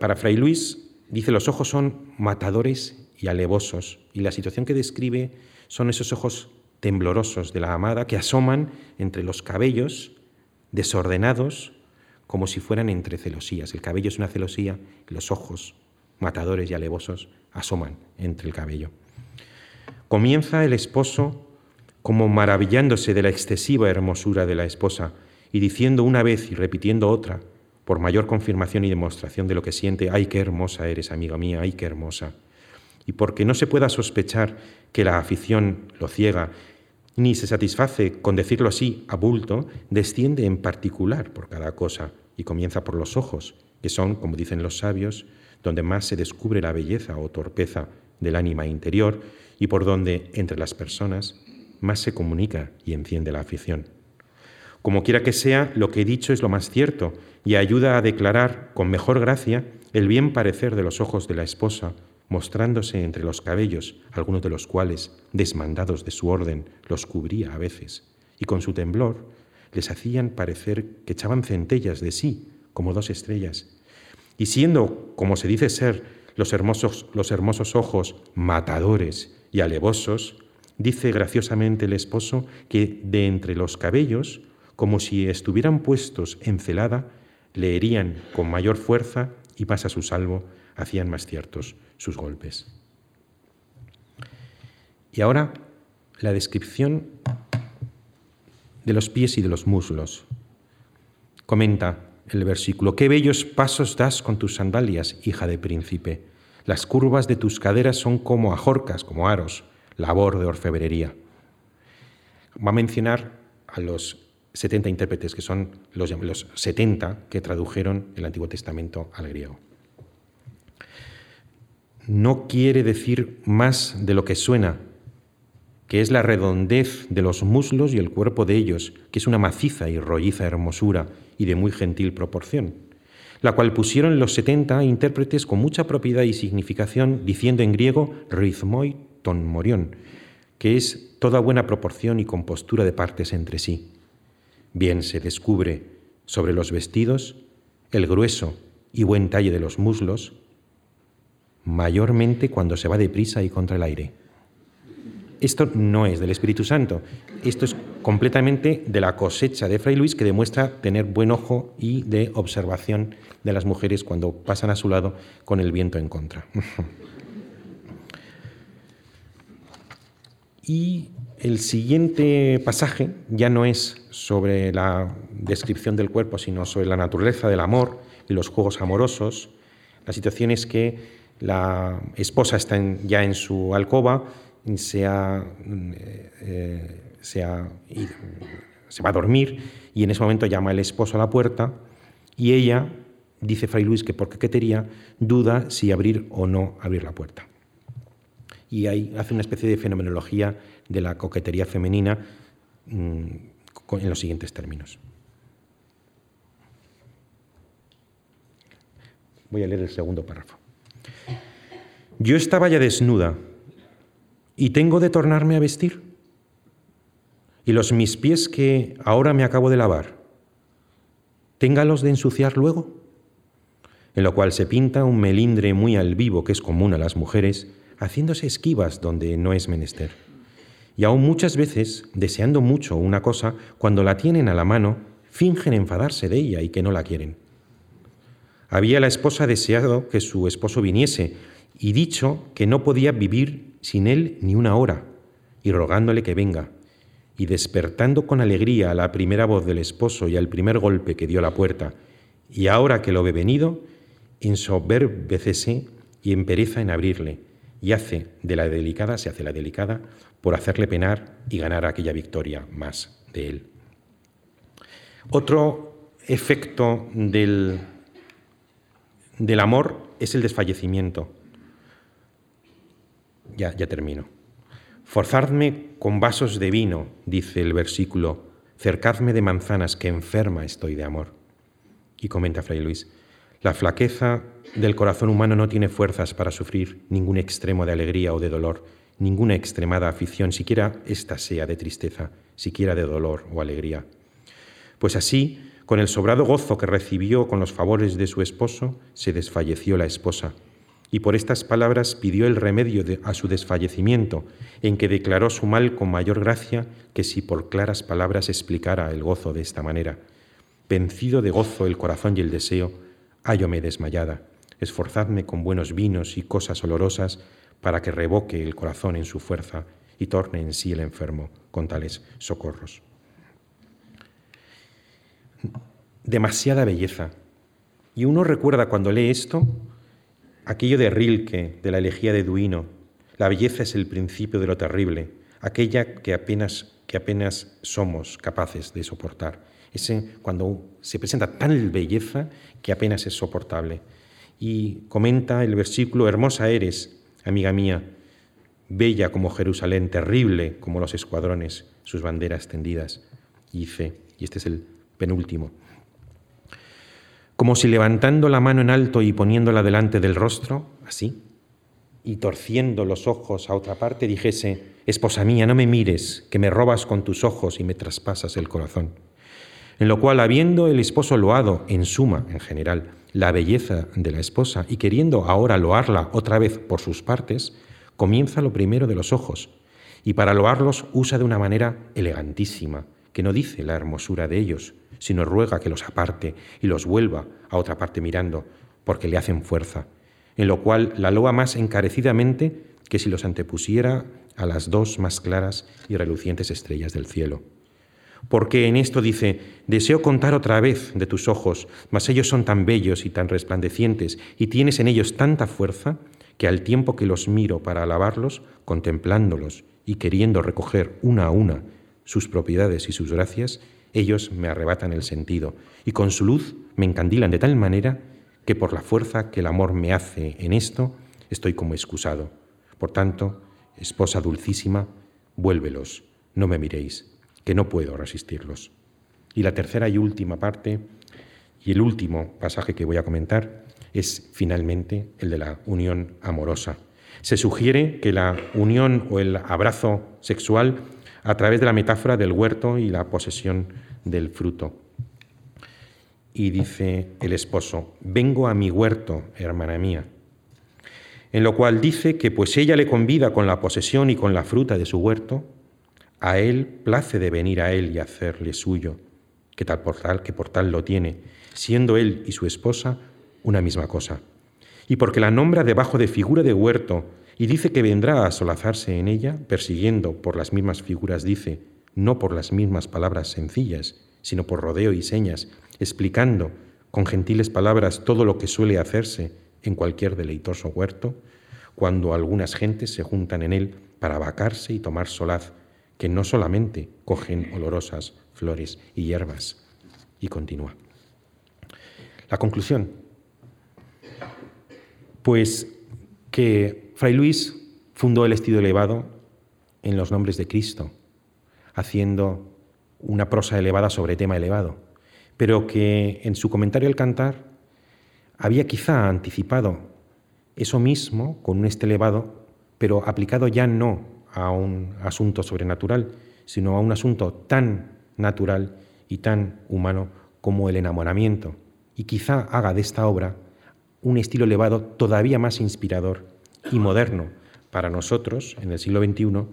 para Fray Luis, dice, los ojos son matadores y alevosos, y la situación que describe son esos ojos temblorosos de la amada que asoman entre los cabellos desordenados como si fueran entre celosías. El cabello es una celosía, los ojos matadores y alevosos asoman entre el cabello. Comienza el esposo como maravillándose de la excesiva hermosura de la esposa y diciendo una vez y repitiendo otra, por mayor confirmación y demostración de lo que siente, ay, qué hermosa eres, amiga mía, ay, qué hermosa. Y porque no se pueda sospechar que la afición lo ciega, ni se satisface con decirlo así a bulto, desciende en particular por cada cosa y comienza por los ojos, que son, como dicen los sabios, donde más se descubre la belleza o torpeza del ánima interior y por donde, entre las personas, más se comunica y enciende la afición. Como quiera que sea, lo que he dicho es lo más cierto y ayuda a declarar con mejor gracia el bien parecer de los ojos de la esposa, mostrándose entre los cabellos, algunos de los cuales, desmandados de su orden, los cubría a veces, y con su temblor les hacían parecer que echaban centellas de sí, como dos estrellas. Y siendo, como se dice ser, los hermosos, los hermosos ojos matadores y alevosos, dice graciosamente el esposo que de entre los cabellos, como si estuvieran puestos en celada, le herían con mayor fuerza y más a su salvo, hacían más ciertos sus golpes. Y ahora la descripción de los pies y de los muslos. Comenta el versículo, qué bellos pasos das con tus sandalias, hija de príncipe. Las curvas de tus caderas son como ajorcas, como aros, labor de orfebrería. Va a mencionar a los 70 intérpretes, que son los, los 70 que tradujeron el Antiguo Testamento al griego. No quiere decir más de lo que suena, que es la redondez de los muslos y el cuerpo de ellos, que es una maciza y rolliza hermosura y de muy gentil proporción, la cual pusieron los 70 intérpretes con mucha propiedad y significación, diciendo en griego rithmoi ton morión, que es toda buena proporción y compostura de partes entre sí. Bien se descubre sobre los vestidos el grueso y buen talle de los muslos, mayormente cuando se va deprisa y contra el aire. Esto no es del Espíritu Santo, esto es completamente de la cosecha de Fray Luis que demuestra tener buen ojo y de observación de las mujeres cuando pasan a su lado con el viento en contra. y el siguiente pasaje ya no es sobre la descripción del cuerpo, sino sobre la naturaleza del amor y los juegos amorosos. La situación es que la esposa está ya en su alcoba se, eh, se, va a dormir y en ese momento llama el esposo a la puerta y ella, dice Fray Luis que por quería duda si abrir o no abrir la puerta. Y ahí hace una especie de fenomenología de la coquetería femenina mm, en los siguientes términos. Voy a leer el segundo párrafo. Yo estaba ya desnuda y tengo de tornarme a vestir. Y los mis pies que ahora me acabo de lavar, téngalos de ensuciar luego. En lo cual se pinta un melindre muy al vivo que es común a las mujeres, haciéndose esquivas donde no es menester. Y aún muchas veces, deseando mucho una cosa, cuando la tienen a la mano, fingen enfadarse de ella y que no la quieren. Había la esposa deseado que su esposo viniese y dicho que no podía vivir sin él ni una hora, y rogándole que venga, y despertando con alegría a la primera voz del esposo y al primer golpe que dio la puerta, y ahora que lo ve venido, ensoberbecese y empereza en abrirle, y hace de la delicada, se hace la delicada, por hacerle penar y ganar aquella victoria más de él. Otro efecto del, del amor es el desfallecimiento ya, ya termino. Forzadme con vasos de vino, dice el versículo, cercadme de manzanas, que enferma estoy de amor. Y comenta Fray Luis, la flaqueza del corazón humano no tiene fuerzas para sufrir ningún extremo de alegría o de dolor, ninguna extremada afición, siquiera esta sea de tristeza, siquiera de dolor o alegría. Pues así, con el sobrado gozo que recibió con los favores de su esposo, se desfalleció la esposa, y por estas palabras pidió el remedio a su desfallecimiento, en que declaró su mal con mayor gracia que si por claras palabras explicara el gozo de esta manera. Vencido de gozo el corazón y el deseo, hállome desmayada. Esforzadme con buenos vinos y cosas olorosas para que revoque el corazón en su fuerza y torne en sí el enfermo con tales socorros. Demasiada belleza. Y uno recuerda cuando lee esto aquello de Rilke, de la elegía de Duino. La belleza es el principio de lo terrible, aquella que apenas, que apenas somos capaces de soportar. Ese cuando se presenta tal belleza que apenas es soportable. Y comenta el versículo, hermosa eres, amiga mía, bella como Jerusalén, terrible como los escuadrones, sus banderas tendidas. Y dice, y este es el penúltimo, como si levantando la mano en alto y poniéndola delante del rostro, así, y torciendo los ojos a otra parte, dijese, Esposa mía, no me mires, que me robas con tus ojos y me traspasas el corazón. En lo cual, habiendo el esposo loado, en suma, en general, la belleza de la esposa y queriendo ahora loarla otra vez por sus partes, comienza lo primero de los ojos y para loarlos usa de una manera elegantísima, que no dice la hermosura de ellos, sino ruega que los aparte y los vuelva a otra parte mirando, porque le hacen fuerza, en lo cual la loa más encarecidamente que si los antepusiera a las dos más claras y relucientes estrellas del cielo porque en esto dice, deseo contar otra vez de tus ojos, mas ellos son tan bellos y tan resplandecientes, y tienes en ellos tanta fuerza, que al tiempo que los miro para alabarlos, contemplándolos y queriendo recoger una a una sus propiedades y sus gracias, ellos me arrebatan el sentido, y con su luz me encandilan de tal manera que por la fuerza que el amor me hace en esto, estoy como excusado. Por tanto, esposa dulcísima, vuélvelos, no me miréis que no puedo resistirlos. Y la tercera y última parte, y el último pasaje que voy a comentar, es finalmente el de la unión amorosa. Se sugiere que la unión o el abrazo sexual a través de la metáfora del huerto y la posesión del fruto. Y dice el esposo, vengo a mi huerto, hermana mía. En lo cual dice que pues ella le convida con la posesión y con la fruta de su huerto, a él place de venir a él y hacerle suyo, que tal por tal que por tal lo tiene, siendo él y su esposa una misma cosa. Y porque la nombra debajo de figura de huerto y dice que vendrá a solazarse en ella, persiguiendo por las mismas figuras, dice, no por las mismas palabras sencillas, sino por rodeo y señas, explicando con gentiles palabras todo lo que suele hacerse en cualquier deleitoso huerto, cuando algunas gentes se juntan en él para vacarse y tomar solaz que no solamente cogen olorosas flores y hierbas. Y continúa. La conclusión. Pues que Fray Luis fundó el estilo elevado en los nombres de Cristo, haciendo una prosa elevada sobre tema elevado, pero que en su comentario al cantar había quizá anticipado eso mismo con un este elevado, pero aplicado ya no a un asunto sobrenatural, sino a un asunto tan natural y tan humano como el enamoramiento. Y quizá haga de esta obra un estilo elevado todavía más inspirador y moderno para nosotros en el siglo XXI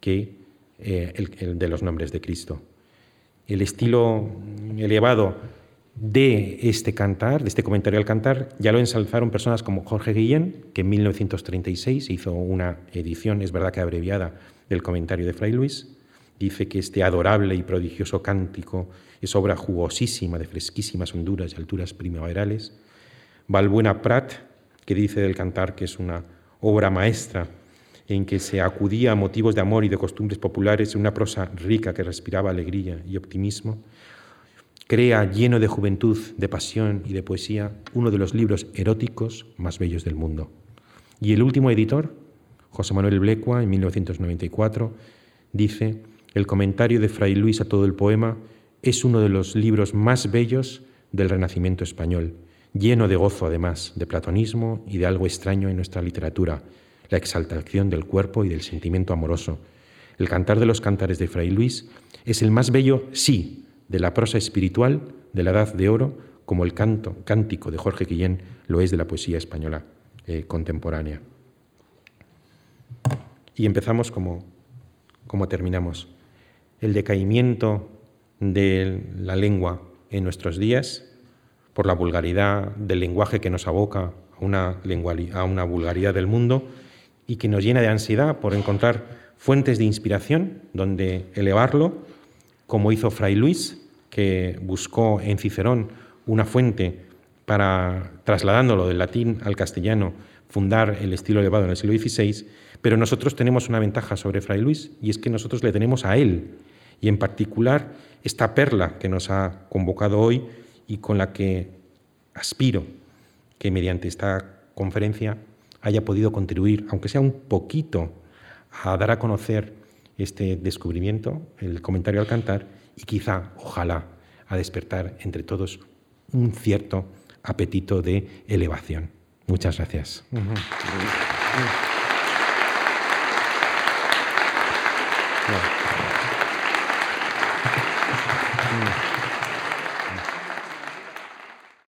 que eh, el de los nombres de Cristo. El estilo elevado de este cantar, de este comentario al cantar, ya lo ensalzaron personas como Jorge Guillén, que en 1936 hizo una edición, es verdad que abreviada, del comentario de Fray Luis. Dice que este adorable y prodigioso cántico es obra jugosísima de fresquísimas honduras y alturas primaverales. Valbuena Prat, que dice del cantar que es una obra maestra en que se acudía a motivos de amor y de costumbres populares en una prosa rica que respiraba alegría y optimismo crea lleno de juventud, de pasión y de poesía uno de los libros eróticos más bellos del mundo. Y el último editor, José Manuel Blecua, en 1994, dice, el comentario de Fray Luis a todo el poema es uno de los libros más bellos del Renacimiento español, lleno de gozo además, de platonismo y de algo extraño en nuestra literatura, la exaltación del cuerpo y del sentimiento amoroso. El cantar de los cantares de Fray Luis es el más bello, sí, de la prosa espiritual de la Edad de Oro, como el canto, cántico de Jorge Guillén lo es de la poesía española eh, contemporánea. Y empezamos como, como terminamos. El decaimiento de la lengua en nuestros días, por la vulgaridad del lenguaje que nos aboca a una, a una vulgaridad del mundo y que nos llena de ansiedad por encontrar fuentes de inspiración donde elevarlo, como hizo Fray Luis, que buscó en Cicerón una fuente para, trasladándolo del latín al castellano, fundar el estilo elevado en el siglo XVI, pero nosotros tenemos una ventaja sobre Fray Luis y es que nosotros le tenemos a él y en particular esta perla que nos ha convocado hoy y con la que aspiro que mediante esta conferencia haya podido contribuir, aunque sea un poquito, a dar a conocer este descubrimiento, el comentario al cantar, y quizá, ojalá, a despertar entre todos un cierto apetito de elevación. Muchas gracias. Uh